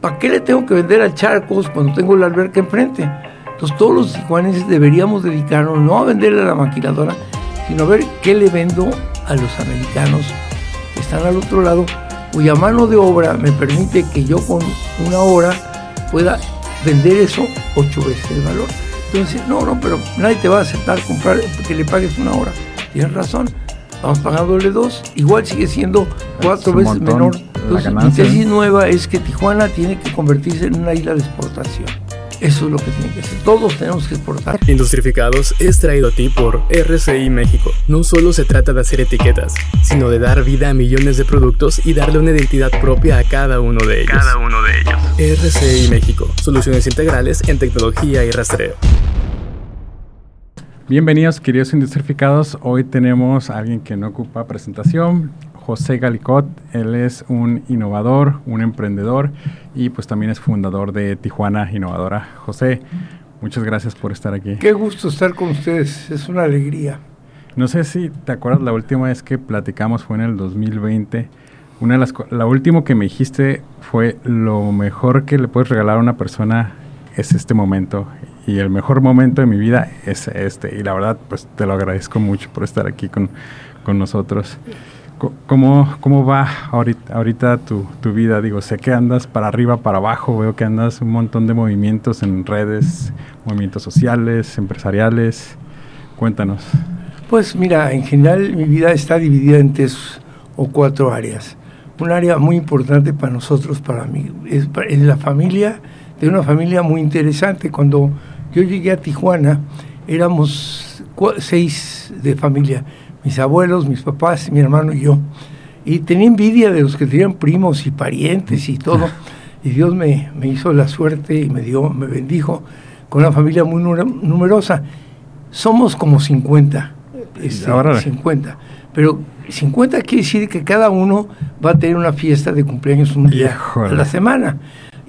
¿para qué le tengo que vender a Charcos cuando tengo la alberca enfrente? Entonces todos los tijuanenses deberíamos dedicarnos no a venderle a la maquiladora, sino a ver qué le vendo a los americanos que están al otro lado, cuya mano de obra me permite que yo con una hora pueda vender eso ocho veces el valor. Entonces, no, no, pero nadie te va a aceptar comprar que le pagues una hora. Tienes razón, vamos pagándole dos, igual sigue siendo cuatro veces menor. Entonces, mi tesis nueva es que Tijuana tiene que convertirse en una isla de exportación. Eso es lo que tiene que hacer. Todos tenemos que exportar. Industrificados es traído a ti por RCI México. No solo se trata de hacer etiquetas, sino de dar vida a millones de productos y darle una identidad propia a cada uno de ellos. Cada uno de ellos. RCI México. Soluciones integrales en tecnología y rastreo. Bienvenidos, queridos industrificados. Hoy tenemos a alguien que no ocupa presentación. José Galicot. Él es un innovador, un emprendedor y pues también es fundador de Tijuana Innovadora. José, muchas gracias por estar aquí. Qué gusto estar con ustedes, es una alegría. No sé si te acuerdas la última vez que platicamos fue en el 2020. Una de las la última que me dijiste fue lo mejor que le puedes regalar a una persona es este momento y el mejor momento de mi vida es este y la verdad pues te lo agradezco mucho por estar aquí con, con nosotros. ¿Cómo, cómo va ahorita, ahorita tu, tu, vida? Digo, sé que andas para arriba, para abajo, veo que andas un montón de movimientos en redes, movimientos sociales, empresariales. Cuéntanos. Pues mira, en general mi vida está dividida en tres o cuatro áreas. Un área muy importante para nosotros, para mí, es, es la familia, de una familia muy interesante. Cuando yo llegué a Tijuana, éramos seis de familia mis abuelos, mis papás, mi hermano y yo. Y tenía envidia de los que tenían primos y parientes y todo. Y Dios me, me hizo la suerte y me dio, me bendijo con una familia muy numerosa. Somos como 50. Este, Ahora 50. Pero 50 quiere decir que cada uno va a tener una fiesta de cumpleaños un día a la semana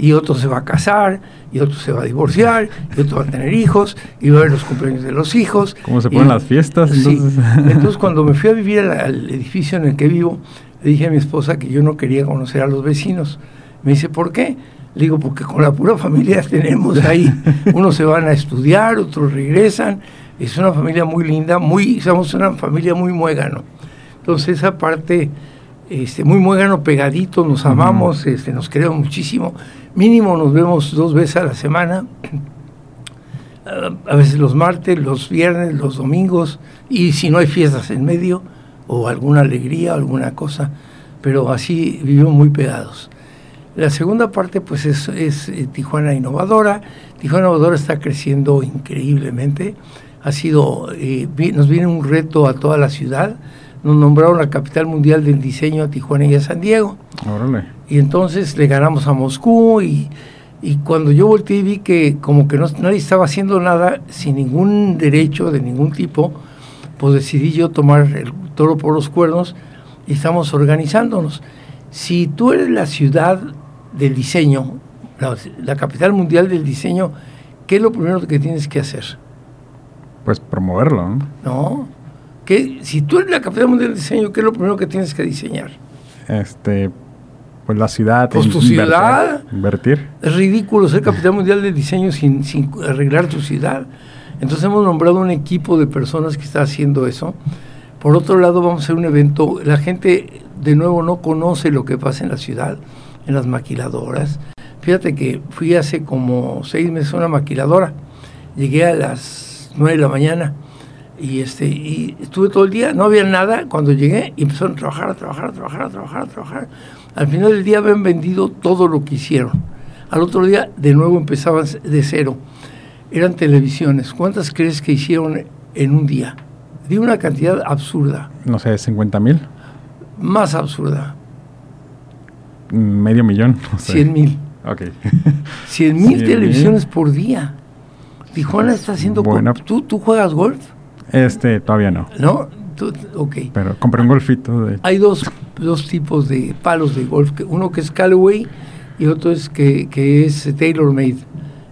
y otro se va a casar, y otro se va a divorciar, y otro va a tener hijos, y va a ver los cumpleaños de los hijos. ¿Cómo se ponen las fiestas? Entonces? entonces cuando me fui a vivir al, edificio en el que vivo, le dije a mi esposa que yo no quería conocer a los vecinos. Me dice, ¿por qué? Le digo, porque con la pura familia tenemos ahí. Unos se van a estudiar, otros regresan. Es una familia muy linda, muy, somos una familia muy muégano. Entonces esa parte, este, muy muégano, pegadito, nos amamos, este, nos queremos muchísimo Mínimo nos vemos dos veces a la semana, a veces los martes, los viernes, los domingos, y si no hay fiestas en medio, o alguna alegría, alguna cosa, pero así vivimos muy pegados. La segunda parte pues es, eh, Tijuana Innovadora. Tijuana Innovadora está creciendo increíblemente. Ha sido, eh, nos viene un reto a toda la ciudad. Nos nombraron la capital mundial del diseño a Tijuana y a San Diego. Órale. Y entonces le ganamos a Moscú y, cuando yo volteé y vi que como que no, nadie estaba haciendo nada sin ningún derecho de ningún tipo, pues decidí yo tomar el toro por los cuernos y estamos organizándonos. Si tú eres la ciudad del diseño, la, capital mundial del diseño, ¿qué es lo primero que tienes que hacer? Pues promoverlo, ¿no? No. ¿Qué, si tú eres la capital mundial del diseño, ¿qué es lo primero que tienes que diseñar? Este, pues la ciudad. Pues tu ciudad. Invertir. Es ridículo ser capital mundial de diseño sin, sin arreglar tu ciudad. Entonces hemos nombrado un equipo de personas que está haciendo eso. Por otro lado, vamos a hacer un evento. La gente, de nuevo, no conoce lo que pasa en la ciudad, en las maquiladoras. Fíjate que fui hace como seis meses a una maquiladora. Llegué a las nueve de la mañana y, este, y estuve todo el día. No había nada cuando llegué y empezaron a trabajar, a trabajar, a trabajar, a trabajar, a trabajar. Al final del día habían vendido todo lo que hicieron. Al otro día de nuevo empezaban de cero. Eran televisiones. ¿Cuántas crees que hicieron en un día? De una cantidad absurda. No sé, 50 mil. Más absurda. Medio millón. 100 mil. Ok. 100 mil televisiones por día. Tijuana está haciendo... ¿Tú, ¿Tú juegas golf? Este, todavía no. ¿No? ok. Pero compré un golfito. De... Hay dos, dos tipos de palos de golf. Uno que es Callaway y otro es que, que es Taylor Made.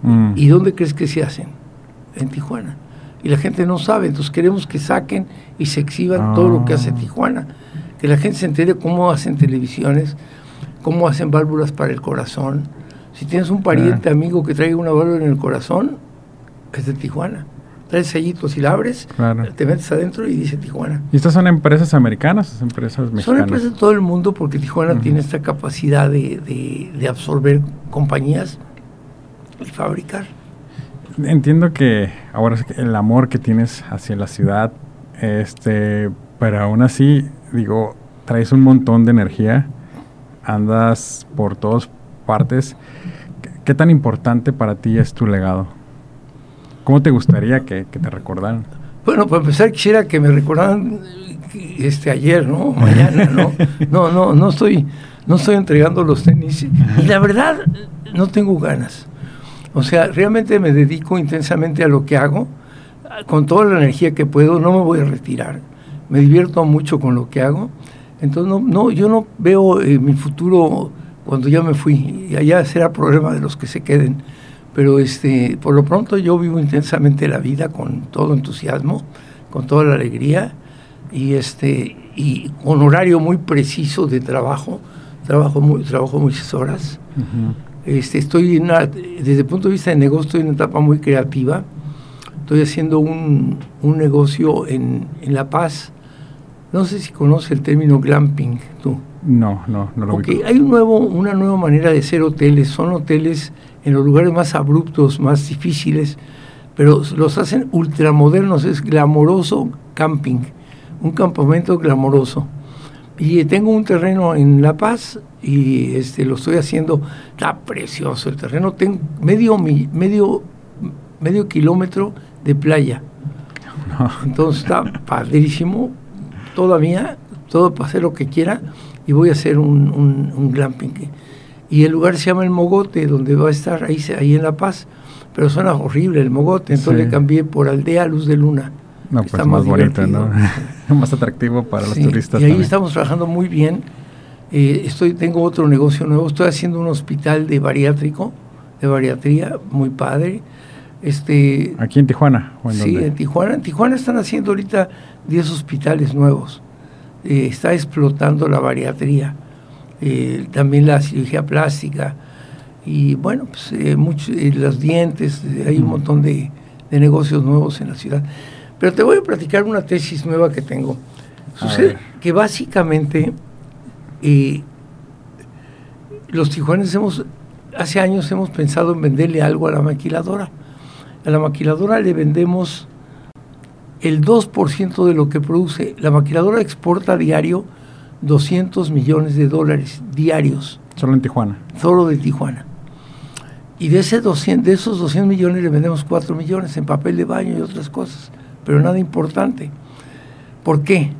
Mm. ¿Y dónde crees que se hacen? En Tijuana. Y la gente no sabe. Entonces queremos que saquen y se exhiban todo lo que hace ah. Tijuana. Que la gente se entere cómo hacen televisiones, cómo hacen válvulas para el corazón, Si tienes un pariente, amigo que traiga una válvula en el corazón, es de Tijuana. Traes sellitos y la abres, te metes adentro y dice Tijuana. ¿Y estas son empresas americanas, empresas mexicanas? Son empresas de todo el mundo porque Tijuana tiene esta capacidad de, de absorber compañías y fabricar. Entiendo que ahora el amor que tienes hacia la ciudad, este, pero aún así, digo, traes un montón de energía, andas por todas partes. ¿Qué, tan importante para ti es tu legado? ¿Cómo te gustaría que, te recordaran? Bueno, para empezar quisiera que me recordaran este ayer, ¿no? Mañana, ¿no? No, no, no estoy, no estoy entregando los tenis. Y la verdad, no tengo ganas. O sea, realmente me dedico intensamente a lo que hago, con toda la energía que puedo, no me voy a retirar. Me divierto mucho con lo que hago. Entonces, no, no yo no veo eh, mi futuro cuando ya me fui. Y allá será problema de los que se queden. Pero este, por lo pronto yo vivo intensamente la vida con todo entusiasmo, con toda la alegría y este y con horario muy preciso de trabajo. Trabajo, muy, trabajo muchas horas. Este, estoy desde el punto de vista de negocio, estoy en una etapa muy creativa. Estoy haciendo un, un negocio en, en, La Paz. No sé si conoce el término glamping, tú. No, no, no lo okay. Hay un nuevo, una nueva manera de hacer hoteles. Son hoteles en los lugares más abruptos, más difíciles, pero los hacen ultramodernos. Es glamoroso camping, un campamento glamoroso. Y tengo un terreno en La Paz y este lo estoy haciendo, está precioso el terreno, tengo medio medio medio kilómetro de playa. Entonces está padrísimo, todavía, todo para hacer lo que quiera y voy a hacer un, un, glamping. Y el lugar se llama El Mogote, donde va a estar ahí, ahí en La Paz, pero suena horrible el Mogote, entonces le cambié por Aldea Luz de Luna. No, pues más, bonito, ¿no? más atractivo para los turistas. Y ahí estamos trabajando muy bien. Eh, estoy, tengo otro negocio nuevo. Estoy haciendo un hospital de bariátrico, de bariatría, muy padre. Este, ¿Aquí en Tijuana? sí, en Tijuana. En Tijuana están haciendo ahorita 10 hospitales nuevos. Eh, está explotando la bariatría, eh, también la cirugía plástica y bueno, pues muchos, los dientes, hay un montón de, de negocios nuevos en la ciudad. Pero te voy a platicar una tesis nueva que tengo. Sucede que básicamente eh, los tijuanes hemos, hace años hemos pensado en venderle algo a la maquiladora. A la maquiladora le vendemos el 2% de lo que produce. La maquiladora exporta a diario 200 millones de dólares diarios. Solo en Tijuana. Solo de Tijuana. Y de, ese 200, de esos 200 millones le vendemos 4 millones en papel de baño y otras cosas pero nada importante. ¿Por qué?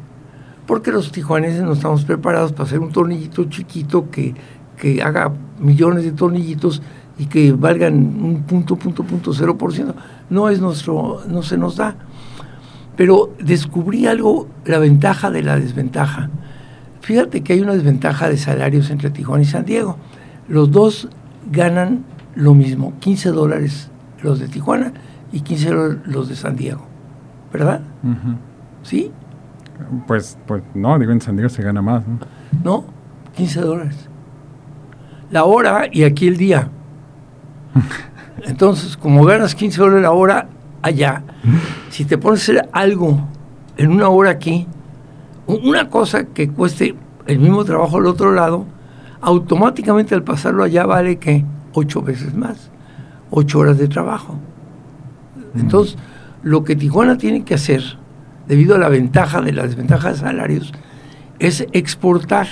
Porque los tijuaneses no estamos preparados para hacer un tornillito chiquito que, que haga millones de tornillitos y que valgan un punto, punto, punto, cero por ciento. No es nuestro, no se nos da. Pero descubrí algo, la ventaja de la desventaja. Fíjate que hay una desventaja de salarios entre Tijuana y San Diego. Los dos ganan lo mismo, 15 dólares los de Tijuana y 15 los de San Diego. ¿verdad? ¿Sí? Pues, pues no, digo, en San Diego se gana más. ¿no? no, 15 dólares. La hora y aquí el día. Entonces, como ganas 15 dólares la hora allá, si te pones a hacer algo en una hora aquí, una cosa que cueste el mismo trabajo al otro lado, automáticamente al pasarlo allá vale que ocho veces más, ocho horas de trabajo. Entonces, lo que Tijuana tiene que hacer, debido a la ventaja de la desventaja de salarios, es exportar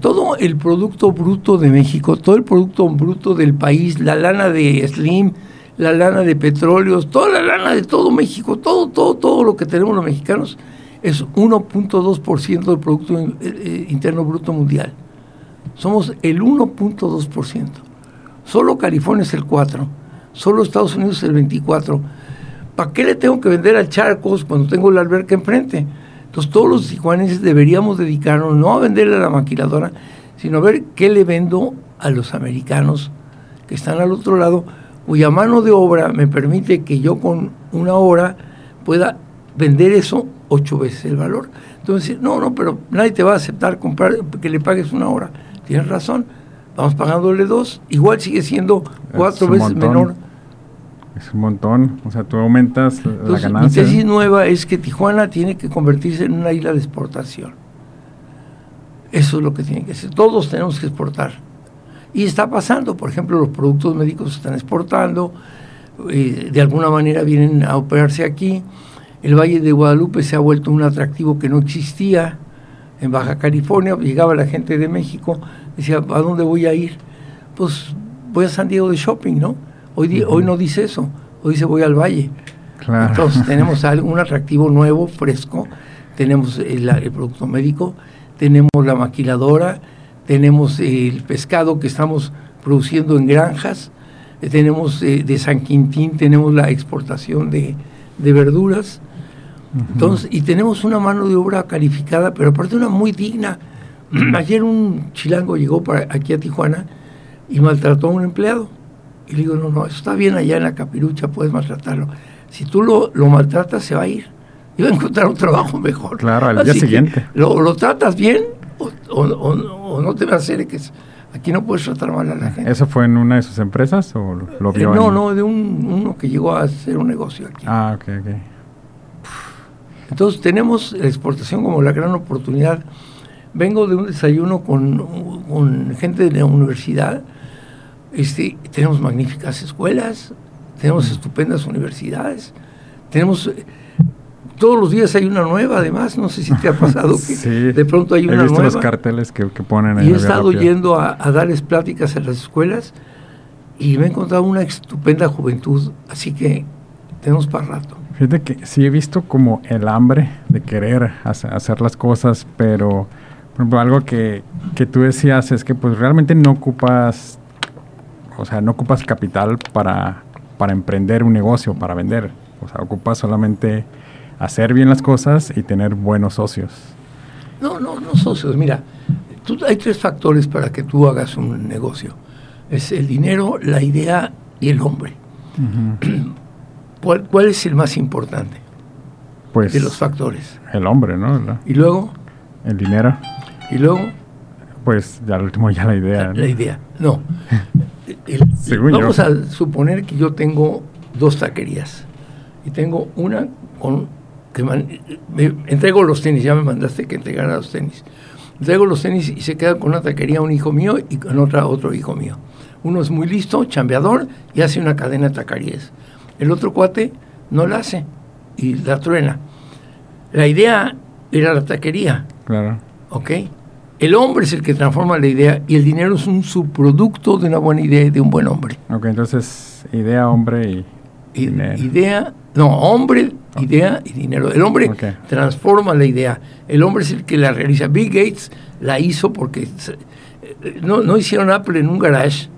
todo el producto bruto de México, todo el producto bruto del país, la lana de Slim, la lana de petróleos, toda la lana de todo México, todo, todo, todo lo que tenemos los mexicanos es 1.2% del Producto eh, eh, Interno Bruto Mundial. Somos el 1.2%. Solo California es el 4%, solo Estados Unidos es el 24%. ¿para qué le tengo que vender al Charcos cuando tengo la alberca enfrente? Entonces todos los tijuaneses deberíamos dedicarnos no a venderle a la maquiladora, sino a ver qué le vendo a los americanos que están al otro lado, cuya mano de obra me permite que yo con una hora pueda vender eso ocho veces el valor. Entonces, no, no, pero nadie te va a aceptar comprar que le pagues una hora. Tienes razón, vamos pagándole dos, igual sigue siendo cuatro veces menor. Es un montón, o sea, tú aumentas la ganancia. Mi tesis nueva es que Tijuana tiene que convertirse en una isla de exportación. Eso es lo que tiene que ser. Todos tenemos que exportar. Y está pasando, por ejemplo, los productos médicos se están exportando, eh, de alguna manera vienen a operarse aquí. El Valle de Guadalupe se ha vuelto un atractivo que no existía en Baja California. Llegaba la gente de México, decía, ¿a dónde voy a ir? Pues voy a San Diego de shopping, ¿no? Hoy, hoy no dice eso, hoy dice voy al Valle. Entonces tenemos un atractivo nuevo, fresco, tenemos el, el producto médico, tenemos la maquiladora, tenemos el pescado que estamos produciendo en granjas, eh, tenemos eh, de San Quintín, tenemos la exportación de, verduras. Entonces, y tenemos una mano de obra calificada, pero aparte una muy digna. Ayer un chilango llegó para aquí a Tijuana y maltrató a un empleado. Y le digo, no, no, eso está bien allá en la capirucha, puedes maltratarlo. Si tú lo, lo maltratas, se va a ir iba a encontrar un trabajo mejor. Claro, al día siguiente. Lo, tratas bien o, no te acerques. Aquí no puedes tratar mal a la gente. ¿Eso fue en una de sus empresas o lo vio? Eh, no, no, de un, uno que llegó a hacer un negocio aquí. Ah, ok, ok. Entonces tenemos la exportación como la gran oportunidad. Vengo de un desayuno con, con gente de la universidad. Este, tenemos magníficas escuelas, tenemos estupendas universidades, tenemos todos los días hay una nueva, además, no sé si te ha pasado que de pronto hay una he visto los carteles que, ponen ahí. Y he estado yendo a, darles pláticas en las escuelas y me he encontrado una estupenda juventud, así que tenemos para rato. Fíjate que sí he visto como el hambre de querer hacer, las cosas, pero por ejemplo, algo que, que tú decías es que pues realmente no ocupas, o sea, no ocupas capital para, para emprender un negocio, para vender. O sea, ocupas solamente hacer bien las cosas y tener buenos socios. No, no, no socios. Mira, hay tres factores para que tú hagas un negocio. Es el dinero, la idea y el hombre. ¿Cuál, es el más importante pues, de los factores? El hombre, ¿no? ¿Y luego? El dinero. ¿Y luego? Pues ya al último ya la idea. La, idea, no. vamos a suponer que yo tengo dos taquerías y tengo una con que me entrego los tenis, ya me mandaste que entregara los tenis. Entrego los tenis y se queda con una taquería un hijo mío y con otra otro hijo mío. Uno es muy listo, chambeador y hace una cadena de taquerías. El otro cuate no la hace y la truena. La idea era la taquería. Claro. ¿Ok? El hombre es el que transforma la idea y el dinero es un subproducto de una buena idea y de un buen hombre. Ok, entonces idea, hombre y, dinero. Idea, no, hombre, idea y dinero. El hombre transforma la idea. El hombre es el que la realiza. Bill Gates la hizo porque no, no hicieron Apple en un garage.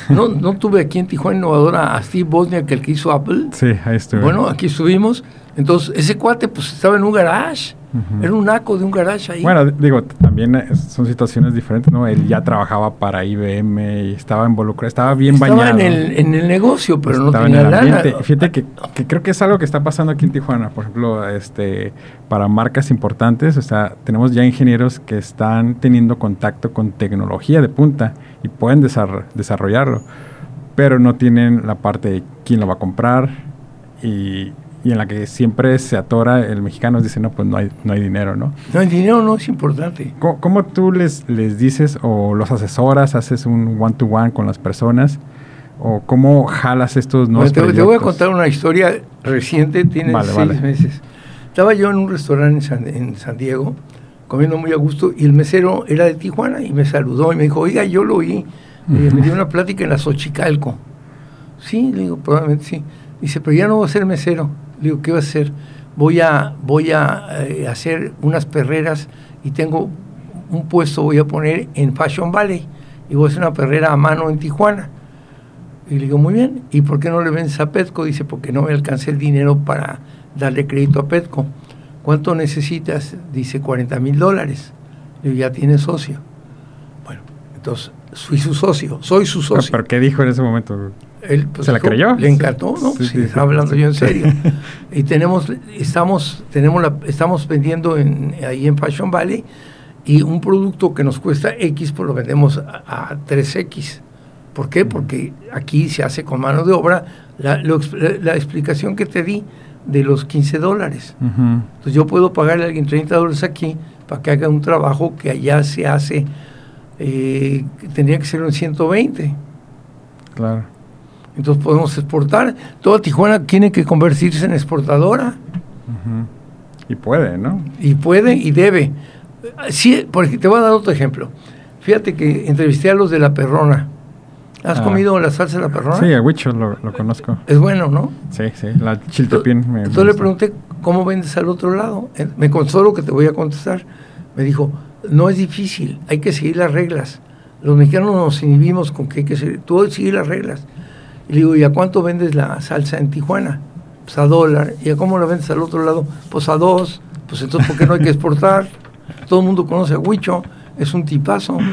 No, no tuve aquí en Tijuana Innovadora a Steve Bosniak, el que hizo Apple. Sí, ahí estuve. Bueno, aquí estuvimos. Entonces, ese cuate pues estaba en un garage. Era un naco de un garage ahí. Bueno, digo, también son situaciones diferentes, ¿no? Él ya trabajaba para IBM y estaba involucrado, estaba bien bañado. Estaba en el, en el negocio, pero no tenía lana. Fíjate que, que, creo que es algo que está pasando aquí en Tijuana. Por ejemplo, este para marcas importantes, o sea, tenemos ya ingenieros que están teniendo contacto con tecnología de punta y pueden desarrollarlo, pero no tienen la parte de quién lo va a comprar y y en la que siempre se atora el mexicano, dice, no, pues no hay, no hay dinero, ¿no? No, el dinero no es importante. ¿Cómo, tú les, les dices o los asesoras, haces un one-to-one con las personas? ¿O cómo jalas estos nuevos te, te, voy a contar una historia reciente, tiene seis meses. Estaba yo en un restaurante en San, Diego, comiendo muy a gusto, y el mesero era de Tijuana y me saludó y me dijo, oiga, yo lo oí. me dio una plática en la Xochicalco. Sí, le digo, probablemente sí. Dice, pero ya no voy a ser mesero digo, ¿qué va a hacer? Voy a, voy a eh, hacer unas perreras y tengo un puesto, voy a poner en Fashion Valley y voy a hacer una perrera a mano en Tijuana. Y le digo, muy bien, ¿y por qué no le vendes a Petco? Dice, porque no me alcancé el dinero para darle crédito a Petco. ¿Cuánto necesitas? Dice, 40 mil dólares. Le digo, ya tiene socio. Bueno, entonces, soy su socio, soy su socio. ¿Pero qué dijo en ese momento? Él, pues, ¿Se la creyó? Le encantó, ¿no? Sí, estaba hablando yo en serio. y tenemos, estamos, tenemos la, estamos vendiendo en, ahí en Fashion Valley y un producto que nos cuesta X, pues lo vendemos a, 3X. ¿Por qué? Porque aquí se hace con mano de obra la, la explicación que te di de los 15 dólares. Entonces yo puedo pagarle a alguien 30 dólares aquí para que haga un trabajo que allá se hace, eh, tendría que ser un 120. Claro. Entonces podemos exportar. Toda Tijuana tiene que convertirse en exportadora. Y puede, ¿no? Y puede y debe. Sí, porque te voy a dar otro ejemplo. Fíjate que entrevisté a los de la Perrona. ¿Has ah. comido la salsa de la perrona? Sí, el huicho lo, conozco. Es bueno, ¿no? Sí, sí, la chiltepín. Entonces le pregunté, ¿cómo vendes al otro lado? Me consolo que te voy a contestar. Me dijo, no es difícil, hay que seguir las reglas. Los mexicanos nos inhibimos con que hay que seguir, tú seguir las reglas. Le digo, ¿y a cuánto vendes la salsa en Tijuana? Pues a dólar. ¿Y a cómo la vendes al otro lado? Pues a dos. Pues entonces, ¿por qué no hay que exportar? Todo el mundo conoce a Huicho, es un tipazo.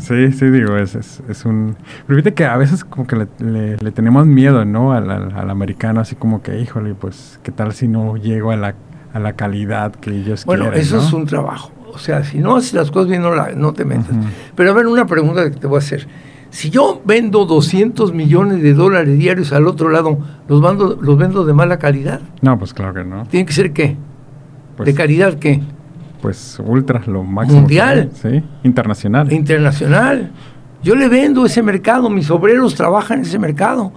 Sí, sí, digo, es, es, un... Pero fíjate que a veces como que le, tenemos miedo, ¿no? Al, al, americano, así como que, híjole, pues, ¿qué tal si no llego a la, a la calidad que ellos bueno, quieren? Bueno, eso es un trabajo. O sea, si no haces las cosas bien, no, la, no te metas. Pero a ver, una pregunta que te voy a hacer. Si yo vendo 200 millones de dólares diarios al otro lado, ¿los, mando, los vendo de mala calidad? No, pues claro que no. ¿Tiene que ser qué? Pues ¿De calidad qué? pues ultra, lo máximo. Mundial. sí, internacional. Internacional. Yo le vendo ese mercado, mis obreros trabajan en ese mercado.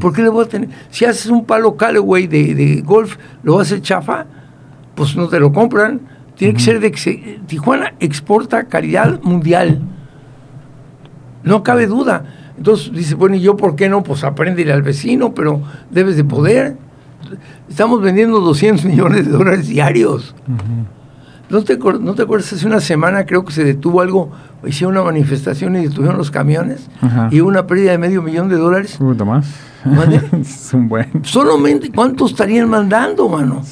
¿Por qué le voy a tener? Si haces un palo Callaway de, de golf, lo vas a hacer chafa, pues no te lo compran. Tiene que ser de que Tijuana exporta calidad mundial. No cabe duda. Entonces dice, bueno, ¿y yo por qué no? Pues apréndele al vecino, pero debes de poder. Estamos vendiendo 200 millones de dólares diarios. ¿No te, ¿No te acuerdas? Hace una semana creo que se detuvo algo, hicieron una manifestación y detuvieron los camiones y hubo una pérdida de medio millón de dólares. ¿Cuánto más? es un buen. Solamente, ¿cuántos estarían mandando, mano?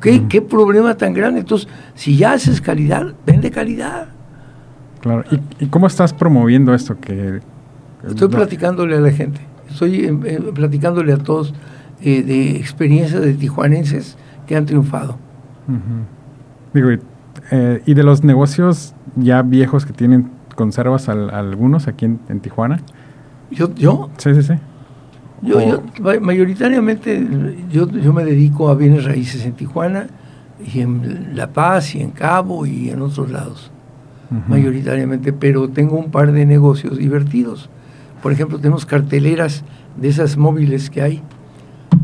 ¿Qué, ¿Qué problema tan grande? Entonces, si ya haces calidad, vende calidad. Claro. ¿Y, cómo estás promoviendo esto? que Estoy platicándole a la gente. Estoy eh, eh, platicándole a todos eh, de experiencias de tijuanenses que han triunfado. Digo, eh, y de los negocios ya viejos que tienen, ¿conservas algunos aquí en, Tijuana? ¿Yo? ¿Yo? Sí, sí, sí. Yo, yo mayoritariamente yo, yo me dedico a bienes raíces en Tijuana y en La Paz y en Cabo y en otros lados, mayoritariamente, pero tengo un par de negocios divertidos. Por ejemplo, tenemos carteleras de esas móviles que hay.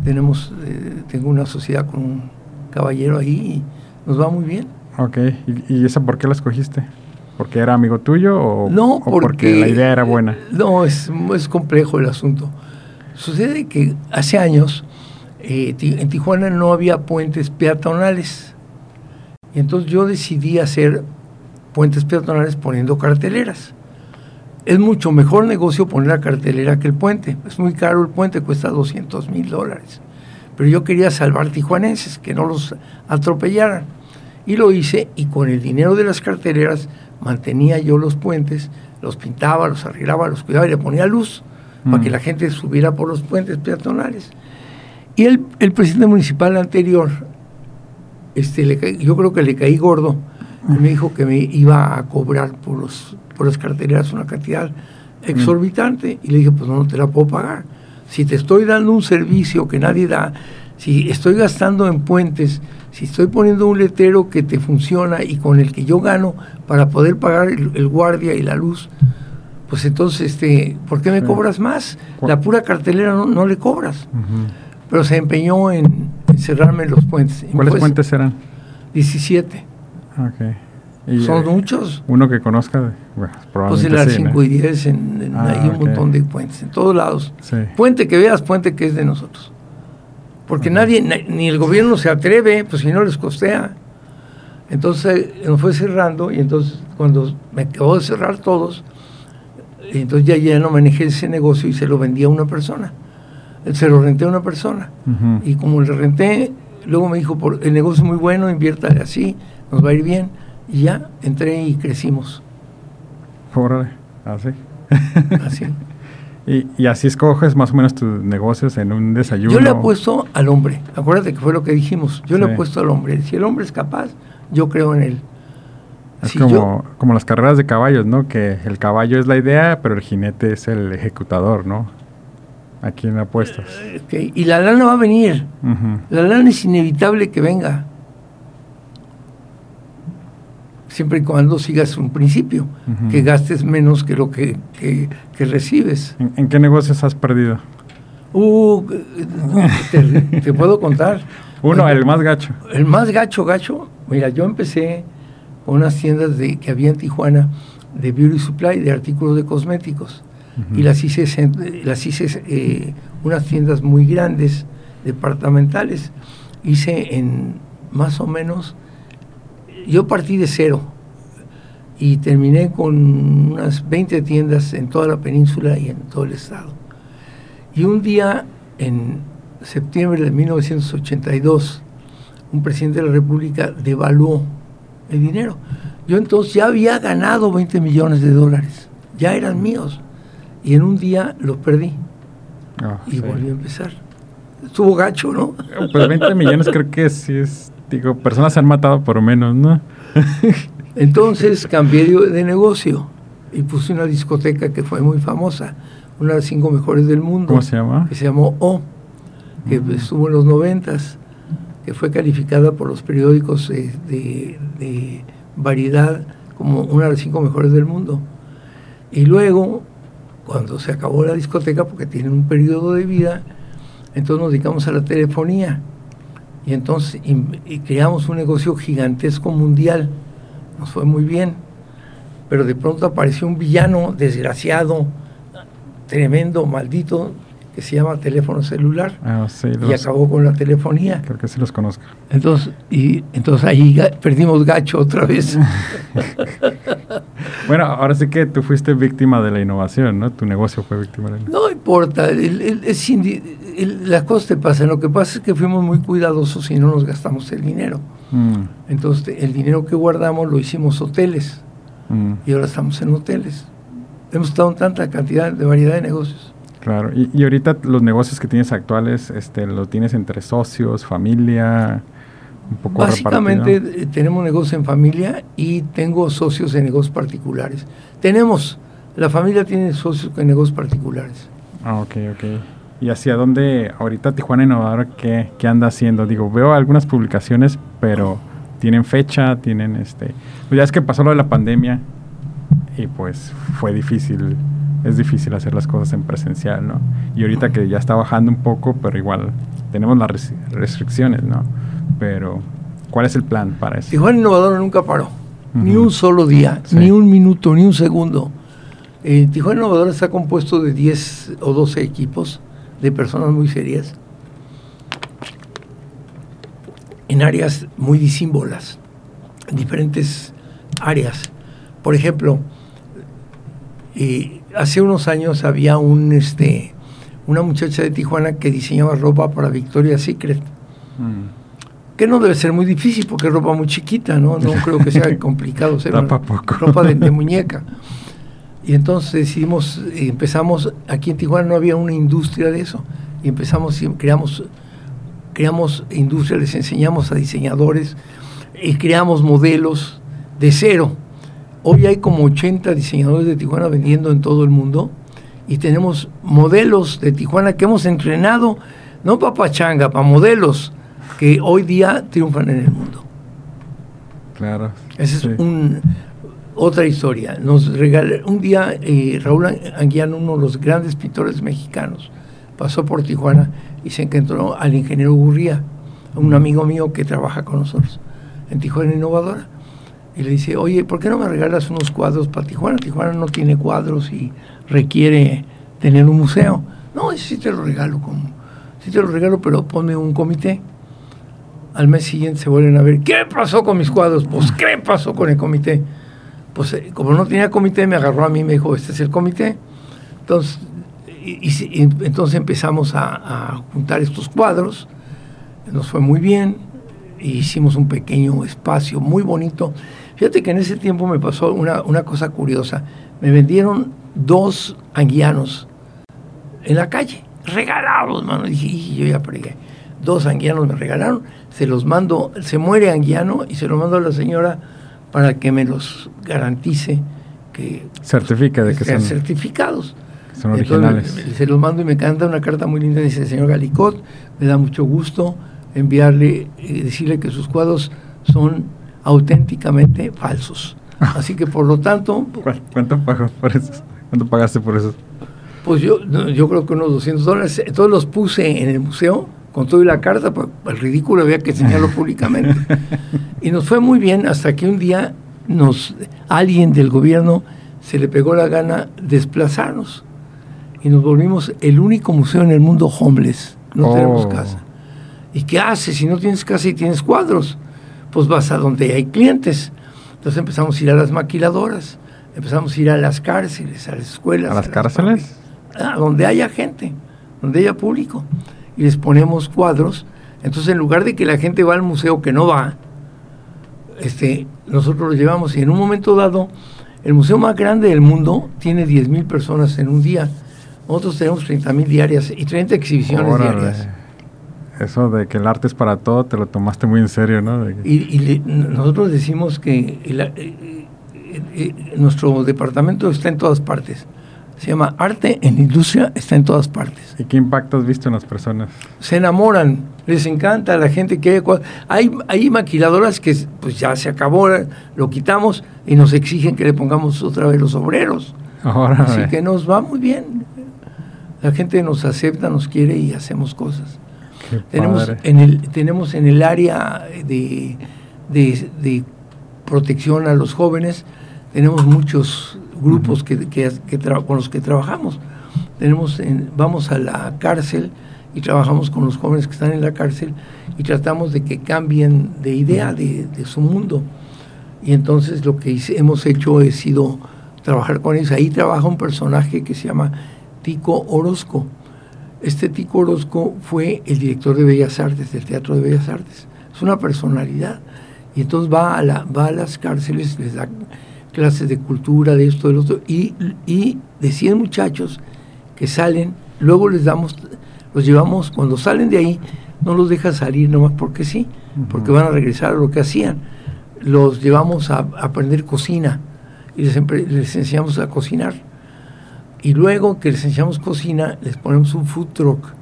Tenemos, eh, tengo una sociedad con un caballero ahí nos va muy bien. Ok, ¿y, esa por qué la escogiste? ¿Porque era amigo tuyo o, no, porque, la idea era buena? No, es, es complejo el asunto. Sucede que hace años eh, en Tijuana no había puentes peatonales. Y entonces yo decidí hacer puentes peatonales poniendo carteleras. Es mucho mejor negocio poner la cartelera que el puente. Es muy caro el puente, cuesta 200 mil dólares pero yo quería salvar tijuanenses, que no los atropellaran. Y lo hice y con el dinero de las carteleras mantenía yo los puentes, los pintaba, los arreglaba, los cuidaba y le ponía luz para que mm. la gente subiera por los puentes peatonales. Y el, el presidente municipal anterior, este, yo creo que le caí gordo, y me dijo que me iba a cobrar por, los, por las carteleras una cantidad exorbitante. Y le dije, pues no te la puedo pagar si te estoy dando un servicio que nadie da, si estoy gastando en puentes, si estoy poniendo un letrero que te funciona y con el que yo gano para poder pagar el, guardia y la luz, pues entonces, este, ¿por qué me cobras más? La pura cartelera no, le cobras. Pero se empeñó en, cerrarme los puentes. ¿Cuáles puentes eran? 17. Okay. Son muchos. Uno que conozca, bueno, probablemente. Pues en las 5 y 10, en, ah, hay un montón de puentes, en todos lados. Puente que veas, puente que es de nosotros. Porque nadie, ni el gobierno se atreve, pues si no les costea. Entonces nos fue cerrando y entonces cuando me acabó de cerrar todos, entonces ya, ya no manejé ese negocio y se lo vendí a una persona. Se lo renté a una persona. Y como le renté, luego me dijo, por, el negocio es muy bueno, inviértale así, nos va a ir bien y ya entré y crecimos. Órale, así. Así. y, y, así escoges más o menos tus negocios en un desayuno. Yo le apuesto al hombre. Acuérdate que fue lo que dijimos. Yo le apuesto al hombre. Si el hombre es capaz, yo creo en él. Es como, como las carreras de caballos, ¿no? Que el caballo es la idea, pero el jinete es el ejecutador, ¿no? Aquí en apuestas. Okay. Y la lana va a venir. La lana es inevitable que venga. Siempre y cuando sigas un principio, que gastes menos que lo que, que, recibes. ¿En, qué negocios has perdido? Uh, te, puedo contar. Uno, el más gacho. El más gacho, gacho. Mira, yo empecé con unas tiendas de, que había en Tijuana de beauty supply, de artículos de cosméticos y las hice, las hice eh, unas tiendas muy grandes, departamentales. Hice en más o menos, yo partí de cero y terminé con unas 20 tiendas en toda la península y en todo el estado. Y un día, en septiembre de 1982, un presidente de la República devaluó el dinero. Yo entonces ya había ganado 20 millones de dólares, ya eran míos y en un día los perdí. Ah, y volví a empezar. Estuvo gacho, ¿no? Pues 20 millones creo que sí es, digo, personas se han matado por menos, ¿no? Entonces cambié de negocio y puse una discoteca que fue muy famosa, una de las cinco mejores del mundo. ¿Cómo se llama? Que se llamó O, que mm. estuvo en los noventas, que fue calificada por los periódicos de, de variedad como una de las cinco mejores del mundo. Y luego cuando se acabó la discoteca, porque tiene un periodo de vida, entonces nos dedicamos a la telefonía. Y entonces creamos un negocio gigantesco mundial. Nos fue muy bien. Pero de pronto apareció un villano desgraciado, tremendo, maldito, que se llama teléfono celular ah, y acabó con la telefonía. Creo que sí los conozco. Entonces, y, entonces ahí perdimos gacho otra vez. bueno, ahora sí que tú fuiste víctima de la innovación, ¿no? Tu negocio fue víctima de la innovación. No importa, las cosas te pasan. Lo que pasa es que fuimos muy cuidadosos y no nos gastamos el dinero. Mm. Entonces, el dinero que guardamos lo hicimos hoteles mm. y ahora estamos en hoteles. Hemos estado en tanta cantidad de variedad de negocios. Claro, y, ahorita los negocios que tienes actuales, este, ¿lo tienes entre socios, familia? Un poco Básicamente eh, tenemos negocios en familia y tengo socios en negocios particulares. Tenemos, la familia tiene socios en negocios particulares. Ah, ok, ok. ¿Y hacia dónde ahorita Tijuana Innovadora qué, qué anda haciendo? Digo, veo algunas publicaciones, pero tienen fecha, tienen este... Pues ya es que pasó lo de la pandemia y pues fue difícil es difícil hacer las cosas en presencial, ¿no? Y ahorita que ya está bajando un poco, pero igual tenemos las restricciones, ¿no? Pero, ¿cuál es el plan para eso? Tijuana Innovadora nunca paró, ni un solo día, ni un minuto, ni un segundo. Eh, Tijuana Innovadora está compuesto de 10 o 12 equipos de personas muy serias en áreas muy disímbolas, diferentes áreas. Por ejemplo, eh, hace unos años había un este una muchacha de Tijuana que diseñaba ropa para Victoria's Secret. Mm. Que no debe ser muy difícil porque es ropa muy chiquita, ¿no? No creo que sea complicado hacer ropa de, muñeca. Y entonces decidimos, empezamos, aquí en Tijuana no había una industria de eso. Y empezamos, creamos, creamos industria, les enseñamos a diseñadores y creamos modelos de cero Hoy hay como 80 diseñadores de Tijuana vendiendo en todo el mundo y tenemos modelos de Tijuana que hemos entrenado, no para pachanga, para modelos que hoy día triunfan en el mundo. Claro. Esa es un, otra historia. Nos un día eh, Raúl Anguiano, uno de los grandes pintores mexicanos, pasó por Tijuana y se encontró al ingeniero Gurría, un amigo mío que trabaja con nosotros en Tijuana Innovadora y le dice, oye, ¿por qué no me regalas unos cuadros para Tijuana? Tijuana no tiene cuadros y requiere tener un museo. No, sí te lo regalo, como, sí te lo regalo, pero ponme un comité. Al mes siguiente se vuelven a ver, ¿qué pasó con mis cuadros? Pues, ¿qué pasó con el comité? Pues, eh, como no tenía comité, me agarró a mí y me dijo, este es el comité. Entonces, y, entonces empezamos a, juntar estos cuadros, nos fue muy bien, hicimos un pequeño espacio muy bonito Fíjate que en ese tiempo me pasó una, cosa curiosa. Me vendieron dos anguianos en la calle, regalados, mano. Dije, yo ya pregué. Dos anguianos me regalaron, se los mando, se muere anguiano y se lo mando a la señora para que me los garantice que certifica de que sean son, certificados. son originales. Entonces, se los mando y me canta una carta muy linda, dice, señor Galicot, me da mucho gusto enviarle, y decirle que sus cuadros son auténticamente falsos. Así que por lo tanto, ¿Cu- ¿Cuánto pagas por eso? ¿Cuánto pagaste por eso? pues yo, yo creo que unos 200 dólares, todos los puse en el museo con todo y la carta, pues el ridículo había que enseñarlo públicamente. Y nos fue muy bien hasta que un día nos, alguien del gobierno se le pegó la gana desplazarnos y nos volvimos el único museo en el mundo homeless. No Oh. tenemos casa. ¿Y qué haces si no tienes casa y tienes cuadros? Pues vas a donde hay clientes. Entonces empezamos a ir a las maquiladoras, empezamos a ir a las cárceles, a las escuelas. ¿A las cárceles? a donde haya gente, donde haya público, y les ponemos cuadros. Entonces, en lugar de que la gente va al museo que no va, este, nosotros los llevamos y en un momento dado, el museo más grande del mundo tiene 10 mil personas en un día. Nosotros tenemos 30 mil diarias y 30 exhibiciones Órale. diarias. Eso de que el arte es para todo, te lo tomaste muy en serio, ¿no? Que- Y, y le- nosotros decimos que el- eh, eh, eh, nuestro departamento está en todas partes. Se llama Arte en Industria, está en todas partes. ¿Y qué impacto has visto en las personas? se enamoran, les encanta a la gente que hay, hay, hay maquiladoras que pues ya se acabó, lo quitamos y nos exigen que le pongamos otra vez los obreros. Ahora, Así que nos va muy bien. La gente nos acepta, nos quiere y hacemos cosas. qué Tenemos padre. en el, tenemos en el área de, de- de protección a los jóvenes, tenemos muchos grupos que, que- que tra- con los que trabajamos. Tenemos en- vamos a la cárcel y trabajamos con los jóvenes que están en la cárcel y tratamos de que cambien de idea de, de su mundo. Y entonces lo que hice- hemos hecho es sido trabajar con ellos. Ahí trabaja un personaje que se llama Tico Orozco. Este Tico Orozco fue el director de Bellas Artes, del Teatro de Bellas Artes. Es una personalidad. Y entonces va a, la, va a las cárceles, les da clases de cultura, de esto, del otro. Y, y de 100 muchachos que salen, luego les damos, los llevamos, cuando salen de ahí, no los deja salir nomás porque sí, porque van a regresar a lo que hacían. Los llevamos a, a aprender cocina y les, les enseñamos a cocinar. Y luego que les enseñamos cocina, les ponemos un food truck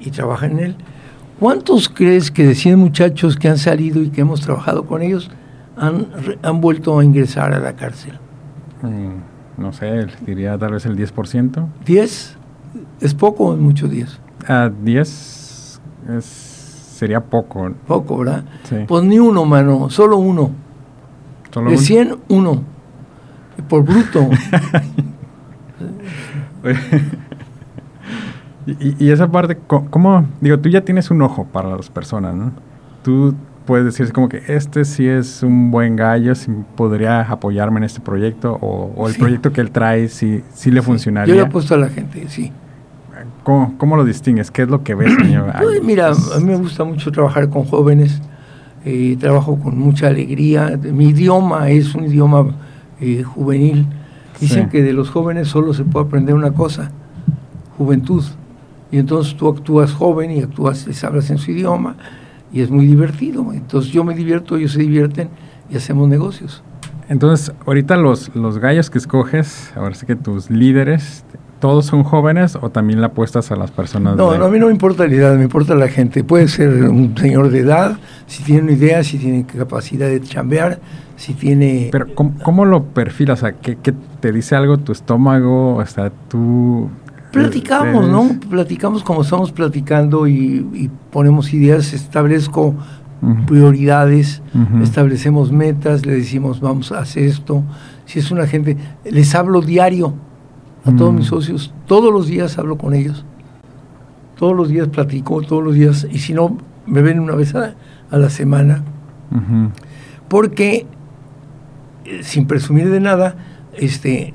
y trabajan en él. ¿Cuántos crees que de 100 muchachos que han salido y que hemos trabajado con ellos han, han vuelto a ingresar a la cárcel? Mm, no sé, diría tal vez el 10%. ¿10? Es poco o en muchos días. A 10 es, sería poco. Poco, ¿verdad? Sí. Pues ni uno, mano, solo uno. Solo de un- 100, uno. Por bruto. y, y- esa parte, ¿cómo? Digo, tú ya tienes un ojo para las personas, ¿no? Tú puedes decir como que este sí es un buen gallo, si podría apoyarme en este proyecto, o, o el Sí. proyecto que él trae, si, si le Yo funcionaría. le he puesto a la gente, sí. ¿Cómo, cómo lo distingues? ¿Qué es lo que ves, señor? Pues mira, a mí me gusta mucho trabajar con jóvenes, eh, trabajo con mucha alegría. Mi idioma es un idioma eh, juvenil. Dicen Sí. que de los jóvenes solo se puede aprender una cosa, juventud. Y entonces tú actúas joven y actúas, les hablas en su idioma y es muy divertido. Entonces yo me divierto, ellos se divierten y hacemos negocios. Entonces, ahorita los, los gallos que escoges, ahora sí que tus líderes, ¿todos son jóvenes o también le apuestas a las personas? No, de- no, a mí no me importa la edad, me importa la gente. Puede ser un señor de edad, si tiene una idea, si tiene capacidad de chambear, si tiene... Pero, ¿cómo, cómo lo perfilas? O sea, ¿qué, qué te dice algo tu estómago? O sea, tú... Platicamos, ¿no? Platicamos como estamos platicando y, y ponemos ideas, establezco prioridades, establecemos metas, le decimos vamos a hacer esto. Si es una gente, les hablo diario a todos mis socios, todos los días hablo con ellos, todos los días platico, todos los días, y si no, me ven una vez a, a la semana, porque eh, sin presumir de nada, este,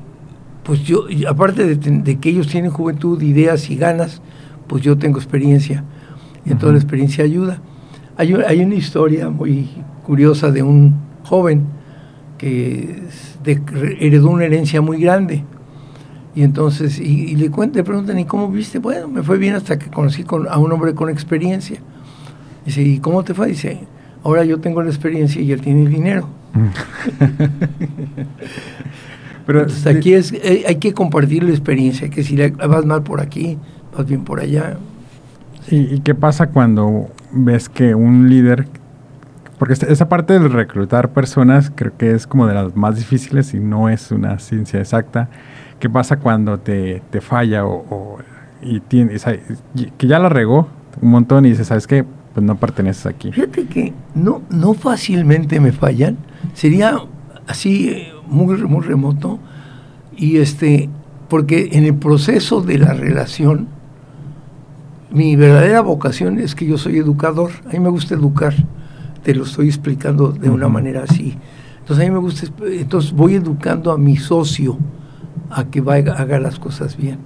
pues yo, aparte de, que ellos tienen juventud, ideas y ganas, pues yo tengo experiencia. Y entonces la experiencia ayuda. Hay, un- hay una historia muy curiosa de un joven que de- heredó una herencia muy grande. Y entonces, y, y le cuentan, le preguntan, ¿y cómo viste? Bueno, me fue bien hasta que conocí con- a un hombre con experiencia. Dice, ¿y cómo te fue? Dice, ahora yo tengo la experiencia y él tiene el dinero. Pero aquí es, eh, hay que compartir la experiencia, que si vas mal por aquí, vas bien por allá. ¿Y, qué pasa cuando ves que un líder, porque esa parte de reclutar personas creo que es como de las más difíciles y no es una ciencia exacta, ¿qué pasa cuando te, te falla o, y tiene, que ya la regó un montón y dices, ¿sabes qué? Pues no perteneces aquí. Fíjate que no, no fácilmente me fallan, sería así muy, muy remoto. Y este, porque en el proceso de la relación, mi verdadera vocación es que yo soy educador, a mí me gusta educar, te lo estoy explicando de una manera así. Entonces a mí me gusta, entonces voy educando a mi socio a que vaya, haga las cosas bien,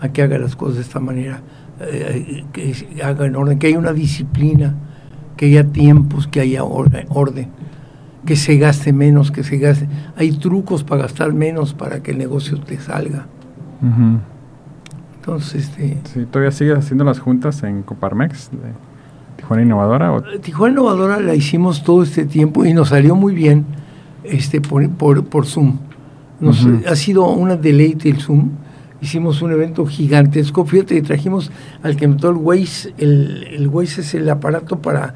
a que haga las cosas de esta manera, eh, que haga en orden, que haya una disciplina, que haya tiempos, que haya orden, que se gaste menos, que se gaste. Hay trucos para gastar menos para que el negocio te salga. Entonces, este... Sí, ¿Todavía sigues haciendo las juntas en Coparmex de Tijuana Innovadora? Eh, Tijuana Innovadora la hicimos todo este tiempo y nos salió muy bien este por, por, Zoom. Nos, Ha sido una deleite el Zoom. Hicimos un evento gigantesco. Fíjate, trajimos al que inventó el Waze. El, el Waze es el aparato para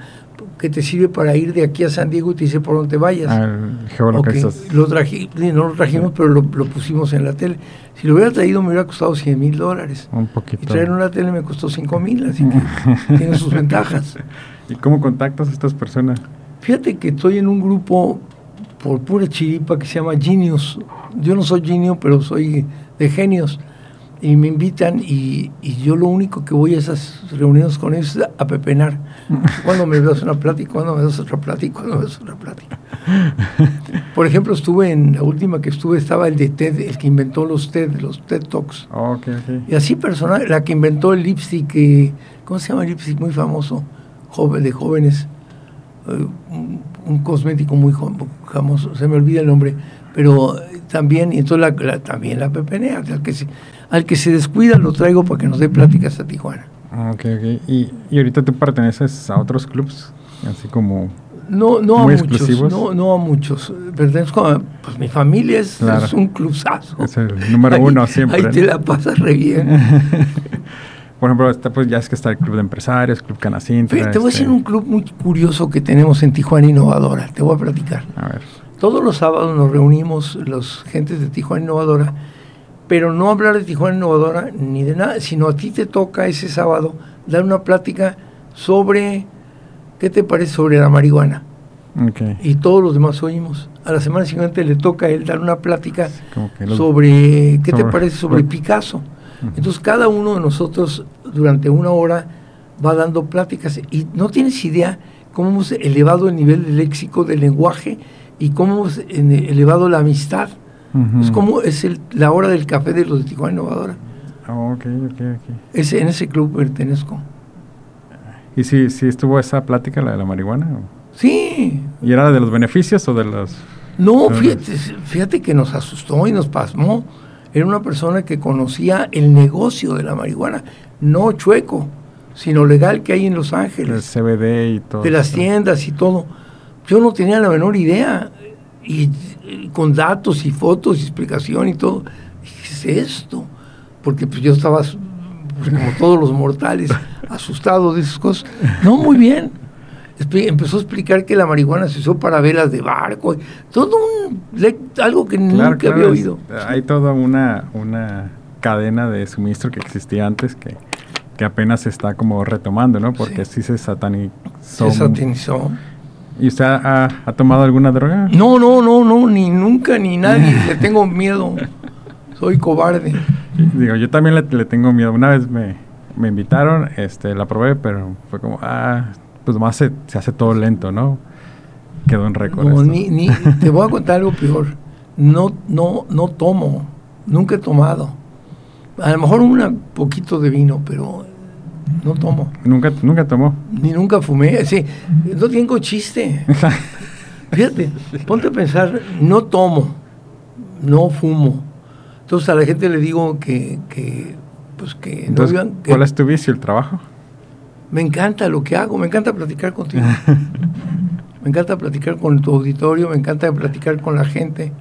que te sirve para ir de aquí a San Diego y te dice por dónde vayas. Ah, lo traji, no lo trajimos, pero lo, pusimos en la tele. Si lo hubiera traído me hubiera costado 100 mil dólares. Un poquito. Y traer una tele me costó 5 mil, así que tiene sus ventajas. ¿Y cómo contactas a estas personas? Fíjate que estoy en un grupo por pura chiripa que se llama Genius. Yo no soy genio, pero soy de genios y me invitan y, yo lo único que voy a esas reuniones con ellos es a pepenar. Cuando me das una plática, cuando me das otra plática, cuando me das otra plática. Por ejemplo, estuve en la última que estuve, estaba el de TED, el que inventó los TED, los TED Talks. Y así personal, la que inventó el lipstick, eh, ¿cómo se llama el lipstick? Muy famoso, joven, de jóvenes. Eh, un, cosmético muy famoso, se me olvida el nombre, pero también, y entonces la, también la pepenea, que se, al que se descuida lo traigo para que nos dé pláticas a Tijuana. Ah, ok, ok. ¿Y, y ahorita tú perteneces a otros clubs? Así como... No, no a muchos, no, no a muchos. Pertenezco a, pues mi familia es, un clubsazo. Es el número uno siempre. Ahí te la pasas re bien. Por ejemplo, está, pues ya es que está el club de empresarios, club Canacintra. Te voy a decir este un club muy curioso que tenemos en Tijuana Innovadora. Te voy a platicar. A ver. Todos los sábados nos reunimos los gentes de Tijuana Innovadora pero no hablar de Tijuana Innovadora ni de nada, sino a ti te toca ese sábado dar una plática sobre, ¿qué te parece sobre la marihuana? Y todos los demás oímos. A la semana siguiente le toca a él dar una plática sobre, ¿qué te parece sobre Picasso? Entonces cada uno de nosotros durante una hora va dando pláticas y no tienes idea cómo hemos elevado el nivel del léxico, del lenguaje y cómo hemos elevado la amistad. Es como es el, la hora del café de los de Tijuana Innovadora. Oh, ok, ok, Ese, en ese club pertenezco. ¿Y si, si estuvo esa plática, la de la marihuana? Sí. ¿Y era de los beneficios o de los...? No, fíjate, fíjate que nos asustó y nos pasmó. Era una persona que conocía el negocio de la marihuana, no chueco, sino legal que hay en Los Ángeles. El CBD y todo. De las tiendas y todo. Yo no tenía la menor idea y, con datos y fotos y explicación y todo. ¿Qué es esto? Porque pues yo estaba, pues, como todos los mortales, asustado de esas cosas. No, muy bien. Empezó a explicar que la marihuana se usó para velas de barco, todo un, algo que nunca había oído. Hay toda una, una cadena de suministro que existía antes que, que apenas se está como retomando, ¿no? Porque sí, se satanizó. Se satanizó. ¿Y usted ha, tomado alguna droga? No, no, no, no, ni nunca, ni nadie. le tengo miedo. Soy cobarde. Digo, yo también le, tengo miedo. Una vez me, invitaron, este, la probé, pero fue como, ah, pues más se, hace todo lento, ¿no? Quedó en récord. No, ni, ni, te voy a contar algo peor. No, no, no tomo. Nunca he tomado. A lo mejor un poquito de vino, pero no tomo. ¿Nunca, nunca tomó? Ni nunca fumé. Sí, no tengo chiste. Fíjate, ponte a pensar, no tomo, no fumo. Entonces a la gente le digo que, que pues que no ¿Cuál es tu vicio, el trabajo? Me encanta lo que hago, me encanta platicar contigo. me encanta platicar con tu auditorio, me encanta platicar con la gente.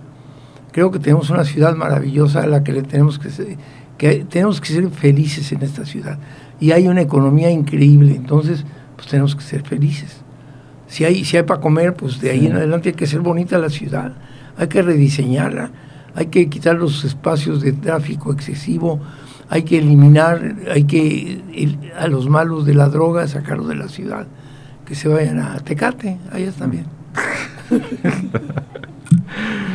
Creo que tenemos una ciudad maravillosa a la que le tenemos que ser, que tenemos que ser felices en esta ciudad. Y hay una economía increíble, entonces pues tenemos que ser felices. Si hay, si hay para comer, pues de ahí en adelante hay que ser bonita la ciudad, hay que rediseñarla, hay que quitar los espacios de tráfico excesivo, hay que eliminar, hay que a los malos de la droga sacarlos de la ciudad, que se vayan a Tecate, allá también.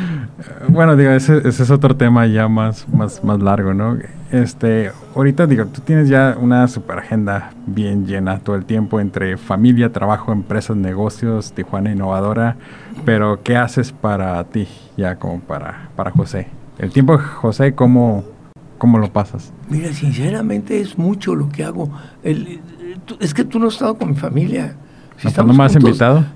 bueno, digo, ese, ese, es otro tema ya más, más, más largo, ¿no? Este, ahorita digo, tú tienes ya una super agenda bien llena todo el tiempo entre familia, trabajo, empresas, negocios, Tijuana Innovadora, pero ¿qué haces para ti ya como para, para José? El tiempo, José, ¿cómo, ¿cómo lo pasas? Mira, sinceramente es mucho lo que hago. El, es que tú no has estado con mi familia. Si ¿No me has invitado?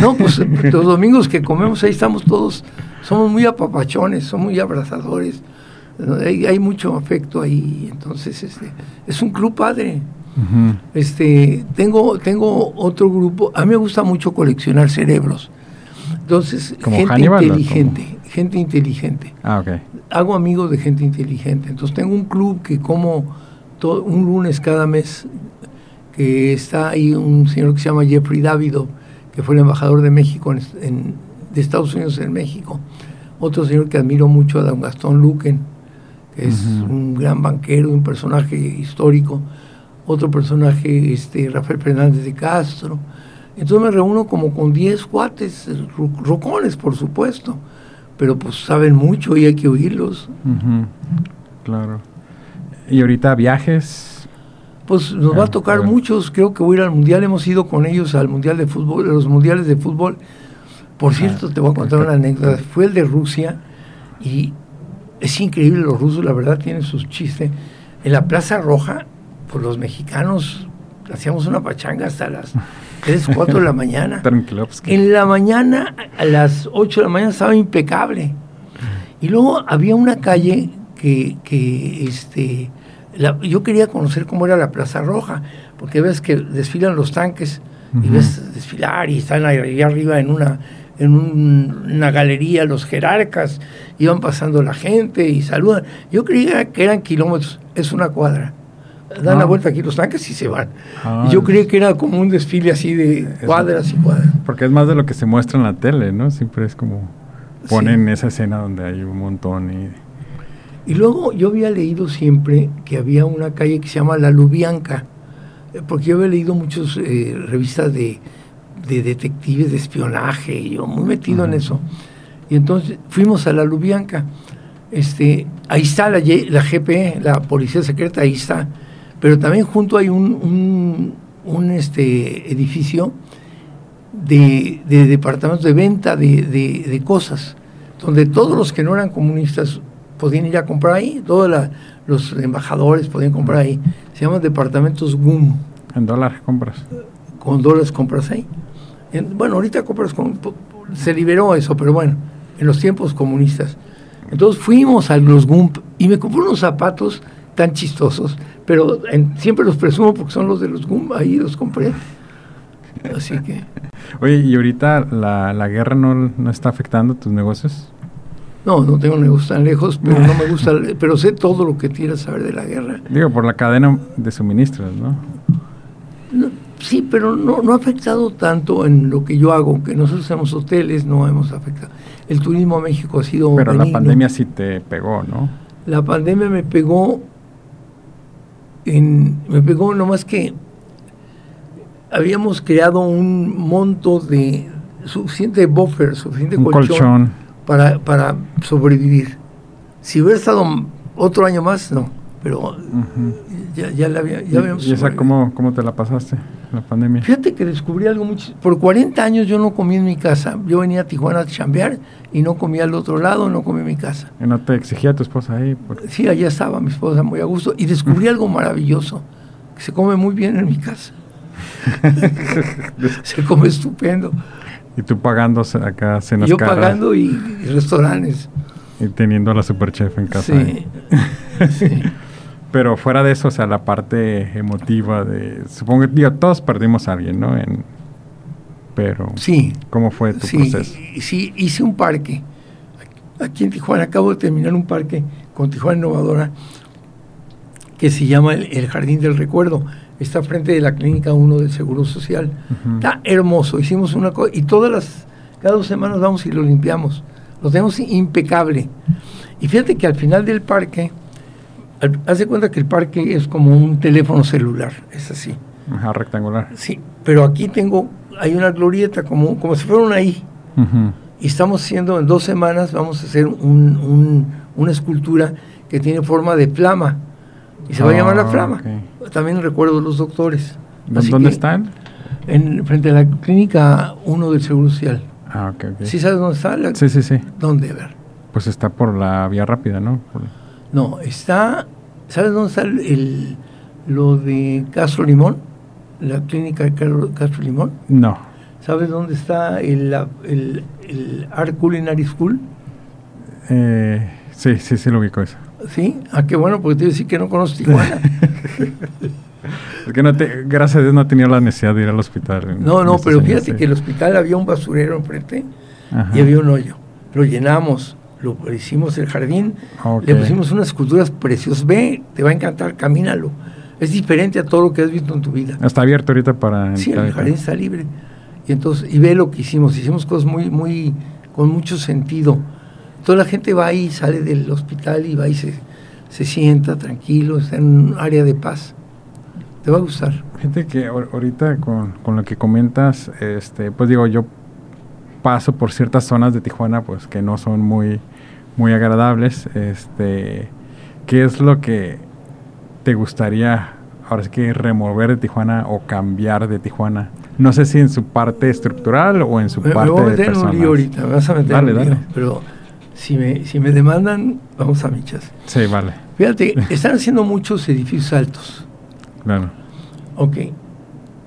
No, pues los domingos que comemos ahí estamos todos, somos muy apapachones, somos muy abrazadores hay, mucho afecto ahí, entonces este, es un club padre. este, tengo, tengo otro grupo, a mí me gusta mucho coleccionar cerebros. Entonces, gente inteligente, gente inteligente. Ah, okay. Hago amigos de gente inteligente. Entonces tengo un club que como todo, un lunes cada mes, que está ahí un señor que se llama Jeffrey Davido, que fue el embajador de México en, de Estados Unidos en México. Otro señor que admiro mucho, a don Gastón Luquen, es un gran banquero, un personaje histórico, otro personaje, este, Rafael Fernández de Castro. Entonces me reúno como con 10 cuates, rocones, por supuesto, pero pues saben mucho y hay que oírlos. Claro. ¿Y ahorita viajes? Pues nos va a tocar muchos, creo que voy a ir al Mundial, hemos ido con ellos al Mundial de Fútbol, los Mundiales de Fútbol. Por cierto, te voy a contar una anécdota, fue el de Rusia y es increíble, los rusos la verdad tienen sus chistes. En la Plaza Roja, pues los mexicanos hacíamos una pachanga hasta las 3, 4 de la mañana. en la mañana, a las 8 de la mañana estaba impecable. Y luego había una calle que, que este, yo quería conocer cómo era la Plaza Roja, porque ves que desfilan los tanques y ves desfilar y están ahí arriba en una en una galería los jerarcas, iban pasando la gente y saludan. Yo creía que eran kilómetros, es una cuadra. Dan la ah. vuelta aquí los tanques y se van. Ah, yo creía que era como un desfile así de cuadras y cuadras. Porque es más de lo que se muestra en la tele, ¿no? Siempre es como ponen esa escena donde hay un montón y... Y luego yo había leído siempre que había una calle que se llama La Lubianca, eh, porque yo había leído muchas eh, revistas de, de detectives de espionaje, yo muy metido en eso. Y entonces fuimos a la Lubianca. Este, ahí está la, la GP, la Policía Secreta, ahí está. Pero también junto hay un, un, este, edificio de, de, departamentos de venta de, de, cosas, donde todos los que no eran comunistas podían ir a comprar ahí, todos los embajadores podían comprar ahí. Se llaman departamentos GUM. ¿En dólares compras? Con dólares compras ahí bueno, ahorita compras con, se liberó eso, pero bueno, en los tiempos comunistas. Entonces fuimos a los GUMP y me compré unos zapatos tan chistosos, pero siempre los presumo porque son los de los GUMP, ahí los compré. Así que... Oye, ¿y ahorita la, la guerra no, no, está afectando tus negocios? No, no tengo negocios tan lejos, pero no me gusta, pero sé todo lo que quieras saber de la guerra. Digo, por la cadena de suministros, ¿no? Sí, pero no, no ha afectado tanto en lo que yo hago, que nosotros hacemos hoteles, no hemos afectado. El turismo a México ha sido. Pero la pandemia sí te pegó, ¿no? La pandemia me pegó en. Me pegó nomás que habíamos creado un monto de suficiente buffer, suficiente colchón, Para, para sobrevivir. Si hubiera estado otro año más, no. Pero ya, ya, la había, ya habíamos. ¿Y esa cómo, cómo te la pasaste? la pandemia. Fíjate que descubrí algo mucho. Por 40 años yo no comí en mi casa. Yo venía a Tijuana a chambear y no comía al otro lado, no comí en mi casa. ¿Y no te exigía tu esposa ahí? Sí, allá estaba mi esposa muy a gusto. Y descubrí algo maravilloso, que se come muy bien en mi casa. se come estupendo. Y tú pagando acá cenas Yo pagando y, restaurantes. Y teniendo a la superchef en casa. Sí. sí. Pero fuera de eso, o sea, la parte emotiva de... Supongo que, digo, todos perdimos a alguien, ¿no? En, pero Sí, ¿cómo fue tu sí, proceso? sí, hice un parque. Aquí en Tijuana, acabo de terminar un parque con Tijuana Innovadora que se llama el, el Jardín del Recuerdo. Está frente de la Clínica 1 del Seguro Social. Ujú. Está hermoso. Hicimos una cosa y todas las, cada dos semanas vamos y lo limpiamos. Lo tenemos impecable. Y fíjate que al final del parque, haz de cuenta que el parque es como un teléfono celular, es así. Ajá, rectangular. Sí, pero aquí tengo, hay una glorieta como, como si fuera una I. Y estamos haciendo, en dos semanas, vamos a hacer un- un- una escultura que tiene forma de flama. Y se va a llamar la Ah, flama. También recuerdo los doctores. ¿Dó- Así ¿Dónde que, están? En, frente a la clínica 1 del Seguro Social. Ah, ok, ok. ¿Sí sabes dónde está? La- Sí, sí, sí. ¿Dónde? A ver. Pues está por la vía rápida, ¿no? Por- No, está. ¿Sabes dónde está el, el- lo de Castro Limón? La clínica de Castro, Limón. No. ¿Sabes dónde está el, el, el Art Culinary School? Eh, sí, sí, sí lo ubico eso. ¿Sí? Ah, qué bueno, porque te iba a decir que no conozco Tijuana. Es que no te, gracias a Dios no he tenido la necesidad de ir al hospital. No, no, pero fíjate sí. que el hospital había un basurero enfrente Ajá. y había un hoyo. Lo llenamos, lo hicimos el jardín, Ok. le pusimos unas esculturas preciosas. Ve, te va a encantar, camínalo. Es diferente a todo lo que has visto en tu vida. Está abierto ahorita para... Sí, el jardín está libre. Y entonces, y ve lo que hicimos, hicimos cosas muy, muy, con mucho sentido. Toda la gente va ahí, sale del hospital y va y se, se sienta tranquilo, está en un área de paz. Te va a gustar. Fíjate que ahor- ahorita con, con lo que comentas, este, pues digo, yo paso por ciertas zonas de Tijuana, pues que no son muy, muy agradables. Este, ¿qué es lo que te gustaría ahora sí que remover de Tijuana o cambiar de Tijuana? No sé si en su parte estructural o en su Me, me parte voy a de meter un personas. lío ahorita, me vas a meter Dale, un lío. dale. Pero si me, si me demandan, vamos a michas. Sí, vale, Fíjate, están haciendo muchos edificios altos. claro. Ok.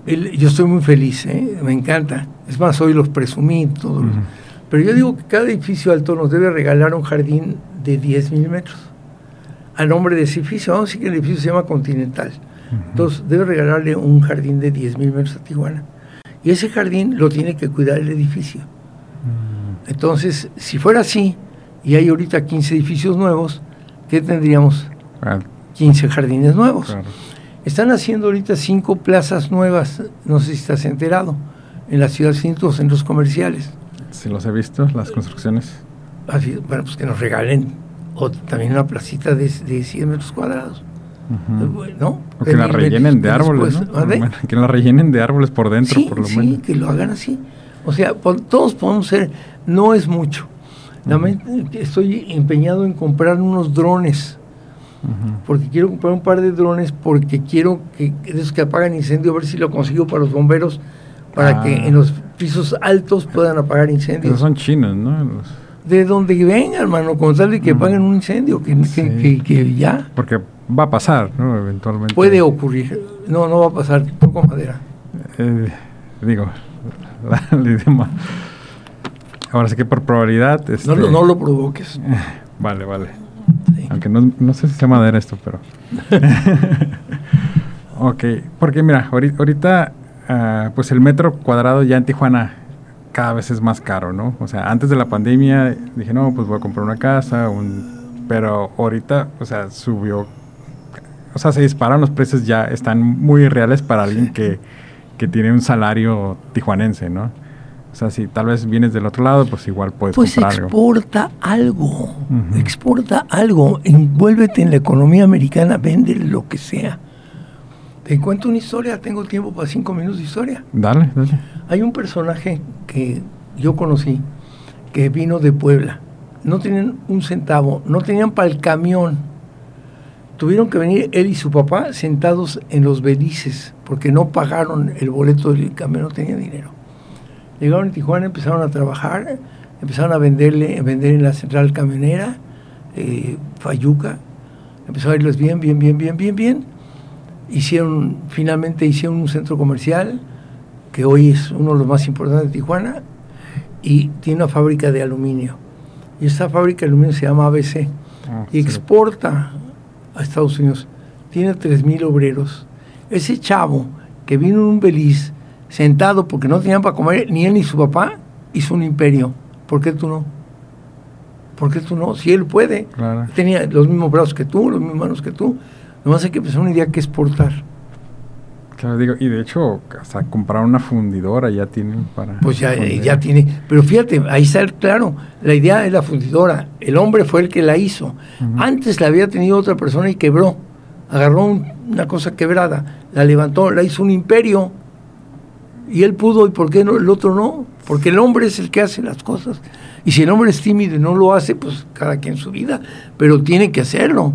El- yo estoy muy feliz, ¿eh? me encanta. Es más, hoy los presumí todos. Pero yo digo que cada edificio alto nos debe regalar un jardín de 10 mil metros. A nombre de ese edificio, vamos a decir que el edificio se llama Continental. Entonces debe regalarle un jardín de 10 mil metros a Tijuana. Y ese jardín lo tiene que cuidar el edificio. Mm, Entonces, si fuera así, y hay ahorita 15 edificios nuevos, ¿qué tendríamos? ah, 15 jardines nuevos. claro. Están haciendo ahorita cinco plazas nuevas, no sé si estás enterado, en la ciudad, cinco centros comerciales. Si los he visto, las construcciones. Así, bueno, pues que nos regalen o también una placita de, de 100 metros cuadrados. Ujú. ¿No? O que la rellenen de árboles, después, ¿no? ¿mande? Bueno, que la rellenen de árboles por dentro, sí, por lo sí, menos. que lo hagan así. O sea, todos podemos ser, no es mucho. Ujú. mente- estoy empeñado en comprar unos drones, Porque quiero comprar un par de drones, porque quiero que esos que apagan incendio, a ver si lo consigo para los bomberos, para Ah. que en los pisos altos puedan apagar incendios. Esos son chinos, ¿no? Los- De donde venga, hermano, con tal de que Ujú. apaguen un incendio, que, que- Sí. que- que ya porque va a pasar, ¿no? Eventualmente. puede ocurrir. No, no va a pasar, toco madera. Eh, digo, el idioma. Ahora sí que por probabilidad. No, este, lo, no lo provoques. Vale, vale. Aunque no, no sé si sea madera esto, pero. ok, porque mira, ahori- ahorita, ah, pues el metro cuadrado ya en Tijuana cada vez es más caro, ¿no? O sea, antes de la pandemia dije, no, pues voy a comprar una casa, un... pero ahorita, o sea, subió. O sea, se dispararon los precios ya, están muy reales para alguien que, que tiene un salario tijuanense, ¿no? O sea, si tal vez vienes del otro lado, pues igual puedes Pues comprar algo. exporta algo, exporta algo, envuélvete en la economía americana, vende lo que sea. Te cuento una historia, tengo tiempo para cinco minutos de historia. Dale, dale. Hay un personaje que yo conocí que vino de Puebla. No tenían un centavo, no tenían para el camión. Tuvieron que venir él y su papá sentados en los belices porque no pagaron el boleto del camión, no tenían dinero. Llegaron a Tijuana, empezaron a trabajar, empezaron a venderle, a vender en la central camionera, eh, Fayuca, empezó a irles bien, bien, bien, bien, bien, bien. Hicieron, finalmente hicieron un centro comercial, que hoy es uno de los más importantes de Tijuana, y tiene una fábrica de aluminio. Y esta fábrica de aluminio se llama ABC Ah, y sí. exporta a Estados Unidos. Tiene 3.000 obreros. Ese chavo que vino en un beliz sentado porque no tenían para comer, ni él ni su papá, hizo un imperio. ¿Por qué tú no? ¿Por qué tú no? Si él puede. Tenía los mismos brazos que tú, los mismos manos que tú. Nomás hay que pensar una idea que exportar. Claro, digo, y de hecho, hasta comprar una fundidora ya tienen para. Pues ya, ya tiene. Pero fíjate, ahí está claro. La idea es la fundidora. El hombre fue el que la hizo. Antes la había tenido otra persona y quebró. Agarró una cosa quebrada, la levantó, la hizo un imperio. Y él pudo, ¿y por qué no, el otro no? Porque el hombre es el que hace las cosas. Y si el hombre es tímido y no lo hace, pues cada quien su vida. Pero tiene que hacerlo.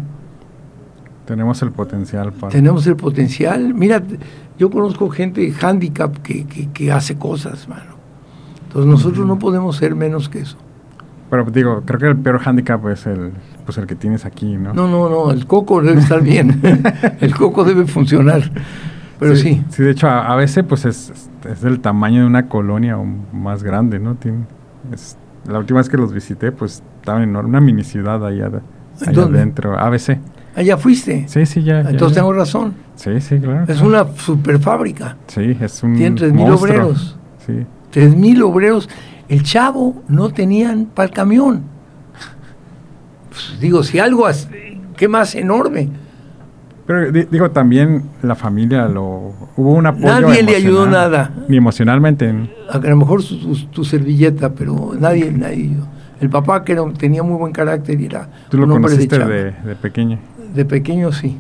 Tenemos el potencial para... Tenemos el potencial. Mira, yo conozco gente handicap que, que, hace cosas, mano. Entonces nosotros no podemos ser menos que eso. Pero digo, creo que el peor handicap es el, pues el que tienes aquí, ¿no? No, no, no, el coco debe estar bien. el coco debe funcionar. Pero sí. Sí, de hecho, a, veces pues es, es, del tamaño de una colonia o más grande, ¿no? Tiene, es, la última vez que los visité, pues estaba en una mini ciudad allá, allá adentro, ABC. Allá fuiste. Sí, sí, ya. Entonces tengo razón. Sí, sí, claro. Es una super fábrica. Sí, es un. Tiene 3.000 obreros. Sí. 3.000 obreros. El chavo no tenían para el camión. Pues, digo, si algo. ¿Qué más enorme? Pero digo, también la familia lo. Hubo un apoyo. Nadie le ayudó nada. Ni emocionalmente. A, lo mejor tu servilleta, pero nadie, nadie. El papá que tenía muy buen carácter y era. ¿Tú lo conociste de, de pequeño? De pequeño sí.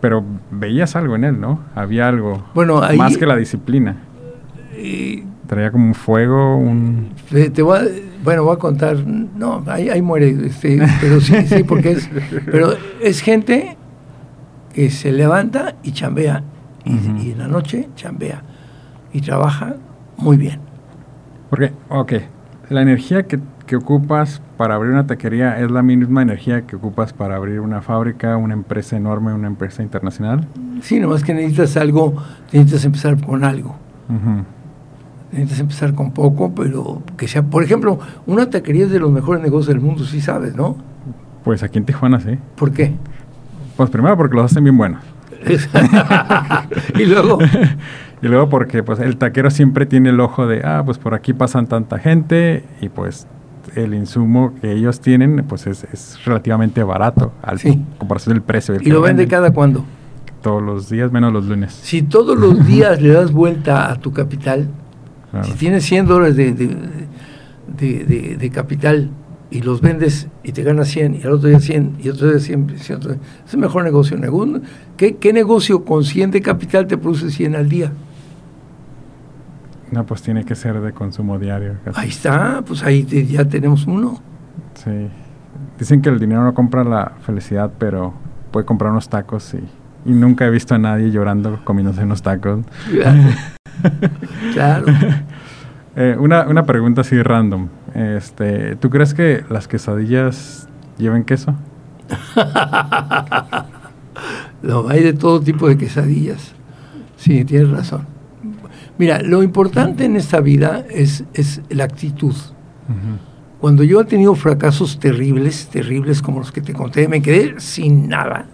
Pero veías algo en él, ¿no? Había algo. Bueno, más que la disciplina. Traía como un fuego, un. Te, bueno, voy a contar. No, ahí, muere. Este, pero sí, sí, porque es. Pero es gente que se levanta y chambea. Y, en la noche chambea. Y trabaja muy bien. Porque, ok, la energía que, que ocupas para abrir una taquería es la misma energía que ocupas para abrir una fábrica, una empresa enorme, una empresa internacional? Sí, nomás que necesitas algo, necesitas empezar con algo. Necesitas empezar con poco, pero que sea, por ejemplo, una taquería es de los mejores negocios del mundo, sí sabes, ¿no? Pues aquí en Tijuana sí. ¿Por qué? Pues primero porque los hacen bien buenos. y luego y luego porque pues el taquero siempre tiene el ojo de ah pues por aquí pasan tanta gente y pues el insumo que ellos tienen pues es, relativamente barato al comparación del precio. ¿Y lo vende cada cuándo? Todos los días, menos los lunes. Si todos los días le das vuelta a tu capital, si tienes 100 dólares de, de, capital y los vendes y te ganas 100 y al otro día 100 y otro día 100, es el mejor negocio. ¿Qué, ¿Qué negocio con 100 de capital te produce 100 al día? No, pues tiene que ser de consumo diario. Ahí está, pues ahí ya tenemos uno. Sí. Dicen que el dinero no compra la felicidad, pero puede comprar unos tacos y, nunca he visto a nadie llorando comiéndose unos tacos. claro. Eh, una, una pregunta así random. Este, ¿Tú crees que las quesadillas lleven queso? no, hay de todo tipo de quesadillas. Sí, tienes razón. Mira, lo importante en esta vida es, es la actitud. Cuando yo he tenido fracasos terribles, terribles como los que te conté, me quedé sin nada.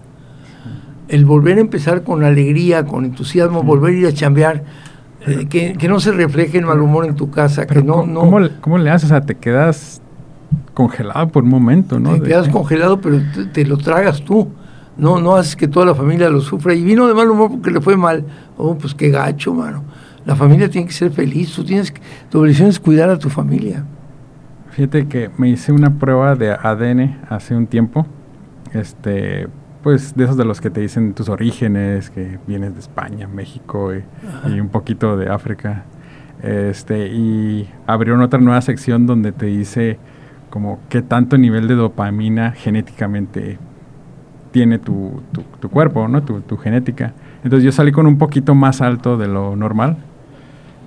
El volver a empezar con alegría, con entusiasmo, volver a ir a chambear, eh, que, no se refleje el mal humor en tu casa, que no... ¿cómo, no ¿cómo, le haces? O sea, te quedas congelado por un momento, ¿no? Te quedas congelado, pero te, lo tragas tú. No, no haces que toda la familia lo sufra. Y vino de mal humor porque le fue mal. Oh, pues qué gacho, mano. La familia tiene que ser feliz, tú tienes tu obligación es cuidar a tu familia. Fíjate que me hice una prueba de ADN hace un tiempo, este, pues de esos de los que te dicen tus orígenes, que vienes de España, México y, un poquito de África, este, y abrieron otra nueva sección donde te dice como qué tanto nivel de dopamina genéticamente tiene tu, tu, cuerpo, ¿no? Tu, tu genética. Entonces yo salí con un poquito más alto de lo normal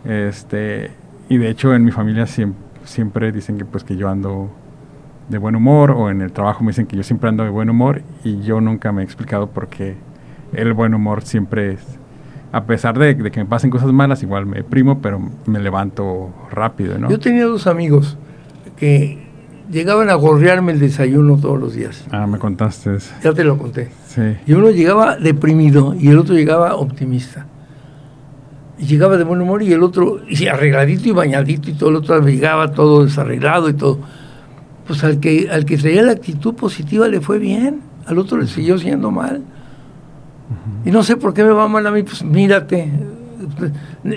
este, y de hecho en mi familia siempre, dicen que pues que yo ando de buen humor o en el trabajo me dicen que yo siempre ando de buen humor y yo nunca me he explicado por qué el buen humor siempre es, a pesar de, que me pasen cosas malas, igual me primo, pero me levanto rápido, ¿no? Yo tenía dos amigos que llegaban a gorrearme el desayuno todos los días. Ah, me contaste. Ya te lo conté. Sí. Y uno llegaba deprimido y el otro llegaba optimista. Y llegaba de buen humor y el otro, y arregladito y bañadito y todo el otro llegaba todo desarreglado y todo. Pues al que, al que traía la actitud positiva le fue bien, al otro le siguió siendo mal. Y no sé por qué me va mal a mí, pues mírate.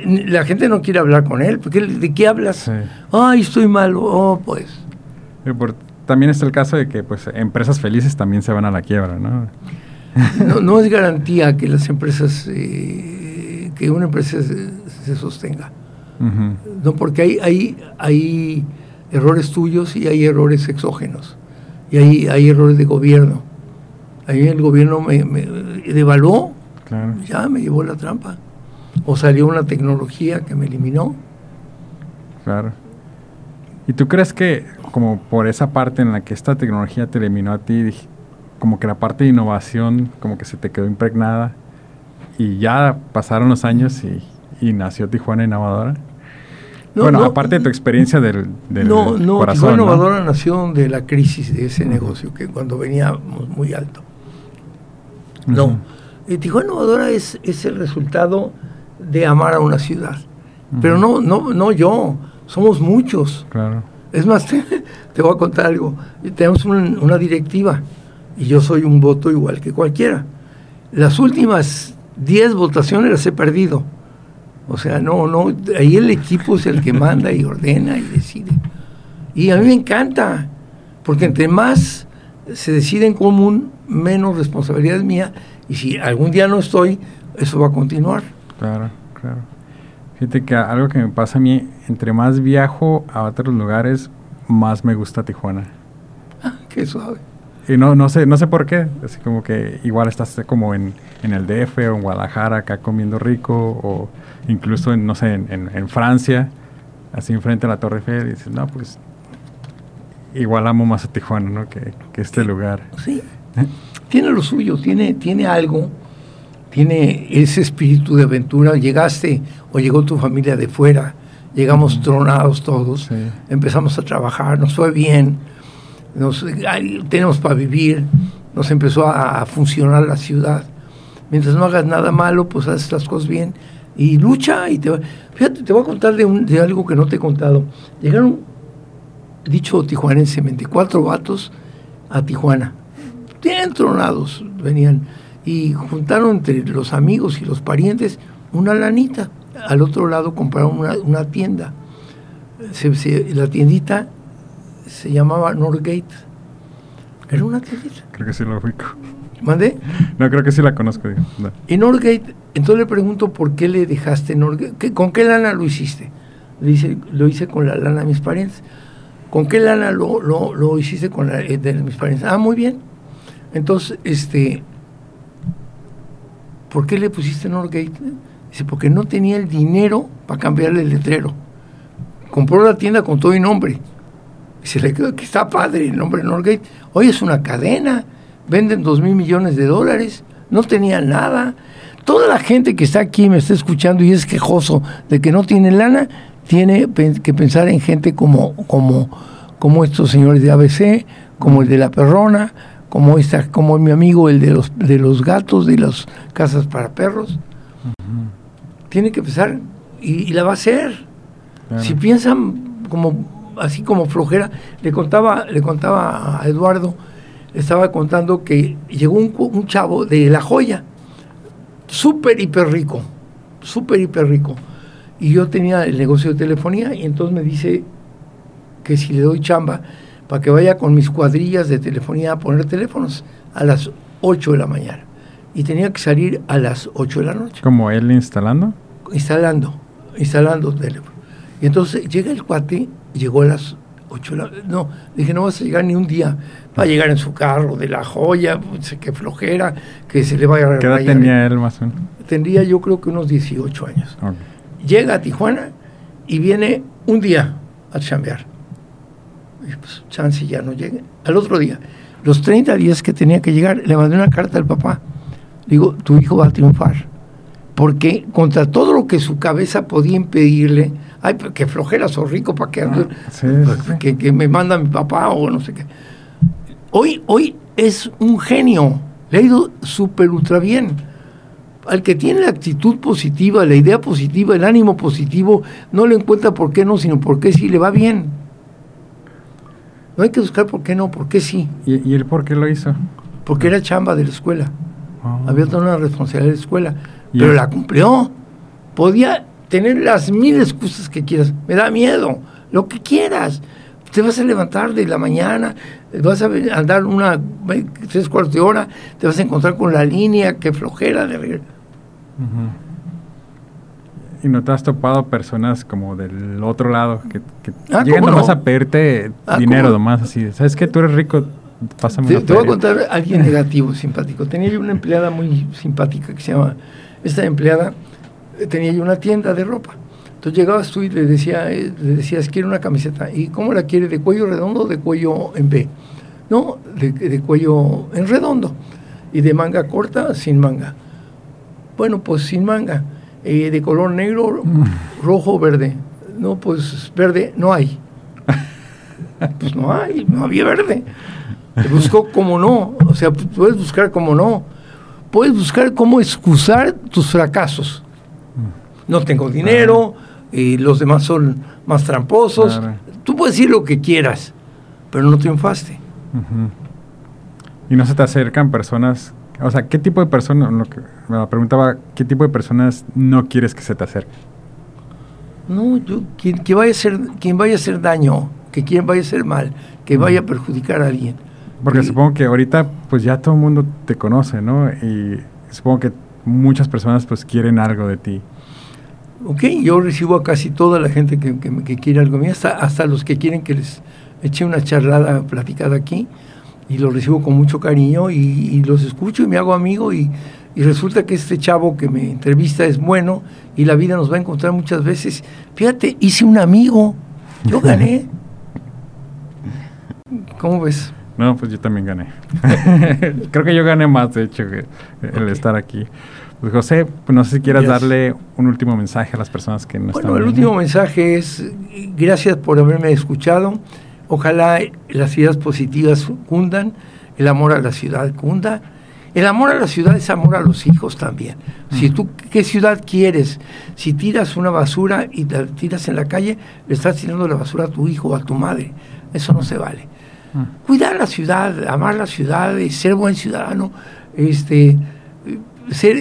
La gente no quiere hablar con él, porque ¿de qué hablas? Ay, estoy mal, oh, pues. también está el caso de que pues empresas felices también se van a la quiebra, ¿no? no, es garantía que las empresas, eh, que una empresa se, sostenga. No, porque hay, hay, hay errores tuyos y hay errores exógenos. Y hay, hay errores de gobierno. Ahí el gobierno me, devaluó, ya me llevó la trampa. O salió una tecnología que me eliminó. Claro. ¿Y tú crees que como por esa parte en la que esta tecnología te eliminó a ti, como que la parte de innovación como que se te quedó impregnada y ya pasaron los años y, nació Tijuana Innovadora? Bueno, aparte de tu experiencia del, del no, no, Tijuana Innovadora nació de la crisis de ese negocio, que cuando veníamos muy alto. No. y Tijuana Innovadora es, es el resultado de amar a una ciudad. Pero no, no, no yo, somos muchos. Claro. Es más, te, voy a contar algo. Tenemos una directiva y yo soy un voto igual que cualquiera. Las últimas 10 votaciones las he perdido. O sea, no, no, ahí el equipo es el que manda y ordena y decide. Y a mí me encanta, porque entre más se decide en común, menos responsabilidad es mía, y si algún día no estoy, eso va a continuar. Claro, claro. Fíjate que algo que me pasa a mí, entre más viajo a otros lugares, más me gusta Tijuana. Ah, qué suave. Y no, no sé, no sé por qué. Así como que igual estás como en, en el DF o en Guadalajara acá comiendo rico, o incluso en, no sé, en, en, Francia, así enfrente a la Torre Eiffel, y dices, no, pues igual amo más a Tijuana, ¿no? Que, que este lugar. Sí. tiene lo suyo, tiene, tiene algo, tiene ese espíritu de aventura. Llegaste o llegó tu familia de fuera, llegamos tronados todos, empezamos a trabajar, nos fue bien, tenemos para vivir, nos empezó a, funcionar la ciudad. Mientras no hagas nada malo, pues haces las cosas bien y lucha. y te Fíjate, te voy a contar de, un, de algo que no te he contado. Llegaron, dicho tijuanense, 24 vatos a Tijuana bien tronados venían y juntaron entre los amigos y los parientes una lanita. Al otro lado compraron una, tienda. la tiendita se llamaba Norgate. Era una tiendita. Creo que sí lo ubico. ¿Mandé? No, creo que sí la conozco. Y Norgate, entonces le pregunto por qué le dejaste Norgate. ¿Con qué lana lo hiciste? Le dice, lo hice con la lana de mis parientes. ¿Con qué lana lo, lo, hiciste con la eh, de mis parientes? Ah, muy bien. Entonces, este, ¿por qué le pusiste Norgate? Dice, porque no tenía el dinero para cambiarle el letrero. Compró la tienda con todo y nombre. Y se le quedó que está padre el nombre Norgate. Hoy es una cadena, venden dos mil millones de dólares, no tenía nada. Toda la gente que está aquí me está escuchando y es quejoso de que no tiene lana, tiene que pensar en gente como, como, como estos señores de ABC, como el de la Perrona, como esta, como mi amigo el de los de los gatos de las casas para perros. Tiene que empezar y, la va a hacer. Si piensan como así como flojera, le contaba le contaba a Eduardo, estaba contando que llegó un, un chavo de La Joya, súper hiper rico, súper hiper rico. Y yo tenía el negocio de telefonía y entonces me dice que si le doy chamba, para que vaya con mis cuadrillas de telefonía a poner teléfonos a las 8 de la mañana. Y tenía que salir a las 8 de la noche. ¿Como él instalando? Instalando, instalando teléfono. Y entonces llega el cuate, llegó a las 8 de la No, dije, no vas a llegar ni un día. Va a llegar en su carro de la joya, pues, que flojera, que se le vaya a ¿Qué edad tenía él más o menos? Tendría yo creo que unos 18 años. Llega a Tijuana y viene un día a chambear pues, chance ya no llegue. Al otro día, los 30 días que tenía que llegar, le mandé una carta al papá. Digo, tu hijo va a triunfar. Porque contra todo lo que su cabeza podía impedirle, ay, pues, que flojera, soy rico, para que, ah, que, que, me manda mi papá o no sé qué. Hoy, hoy es un genio, le ha ido súper ultra bien. al que tiene la actitud positiva, la idea positiva, el ánimo positivo, no le encuentra por qué no, sino por qué sí le va bien. No hay que buscar por qué no, por qué sí. ¿Y, y él por qué lo hizo? Porque era chamba de la escuela. Oh. Había toda una responsabilidad de la escuela. Pero la cumplió. Podía tener las mil excusas que quieras. Me da miedo. Lo que quieras. Te vas a levantar de la mañana, vas a andar una tres cuartos de hora, te vas a encontrar con la línea, que flojera de regreso. ¿Y no te has topado personas como del otro lado que, que Ah, llegan ¿cómo nomás no? a pedirte Ah, dinero ¿cómo? nomás así? ¿Sabes que Tú eres rico, pásame Te, te voy a feria". contar a alguien negativo, simpático. Tenía yo una empleada muy simpática que se llama, esta empleada, tenía yo una tienda de ropa. Entonces llegabas tú y le, decía, eh, le decías, quiero una camiseta. ¿Y cómo la quiere? ¿De cuello redondo o de cuello en B? No, de, de cuello en redondo. Y de manga corta, sin manga. Bueno, pues sin manga. Eh, de color negro, rojo o verde. No, pues verde no hay. Pues no hay, no había verde. Buscó como no, o sea, pu- puedes buscar como no. Puedes buscar cómo excusar tus fracasos. No tengo dinero, eh, los demás son más tramposos. Claro. Tú puedes decir lo que quieras, pero no triunfaste. Y no se te acercan personas, o sea, ¿qué tipo de personas, me preguntaba, qué tipo de personas no quieres que se te acerquen? No, yo, quien, que vaya a hacer, quien vaya a hacer daño, que quien vaya a hacer mal, que vaya a perjudicar a alguien. Porque Y- supongo que ahorita pues ya todo el mundo te conoce, ¿no? Y supongo que muchas personas pues quieren algo de ti. Ok, yo recibo a casi toda la gente que, que quiere algo mío, hasta, hasta los que quieren que les eche una charlada platicada aquí, y los recibo con mucho cariño y, y los escucho y me hago amigo y, y resulta que este chavo que me entrevista es bueno y la vida nos va a encontrar muchas veces. Fíjate, hice un amigo, yo gané. ¿Cómo ves? No, pues yo también gané. Creo que yo gané más, de hecho, que el estar aquí. Pues José, pues no sé si quieras Yes. darle un último mensaje a las personas que no Bueno, están el viendo. último mensaje es gracias por haberme escuchado. Ojalá las ideas positivas cundan, el amor a la ciudad cunda. El amor a la ciudad es amor a los hijos también. Si tú, ¿qué ciudad quieres? Si tiras una basura y la tiras en la calle, le estás tirando la basura a tu hijo o a tu madre. Eso no se vale. Cuidar la ciudad, amar la ciudad, eh, ser buen ciudadano, este, ser,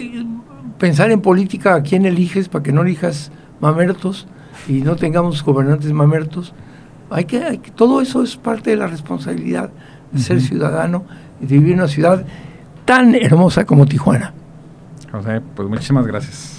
pensar en política a quién eliges para que no elijas mamertos y no tengamos gobernantes mamertos. Hay que, hay que- todo eso es parte de la responsabilidad de ser ciudadano y de vivir en una ciudad tan hermosa como Tijuana. José, pues muchísimas gracias.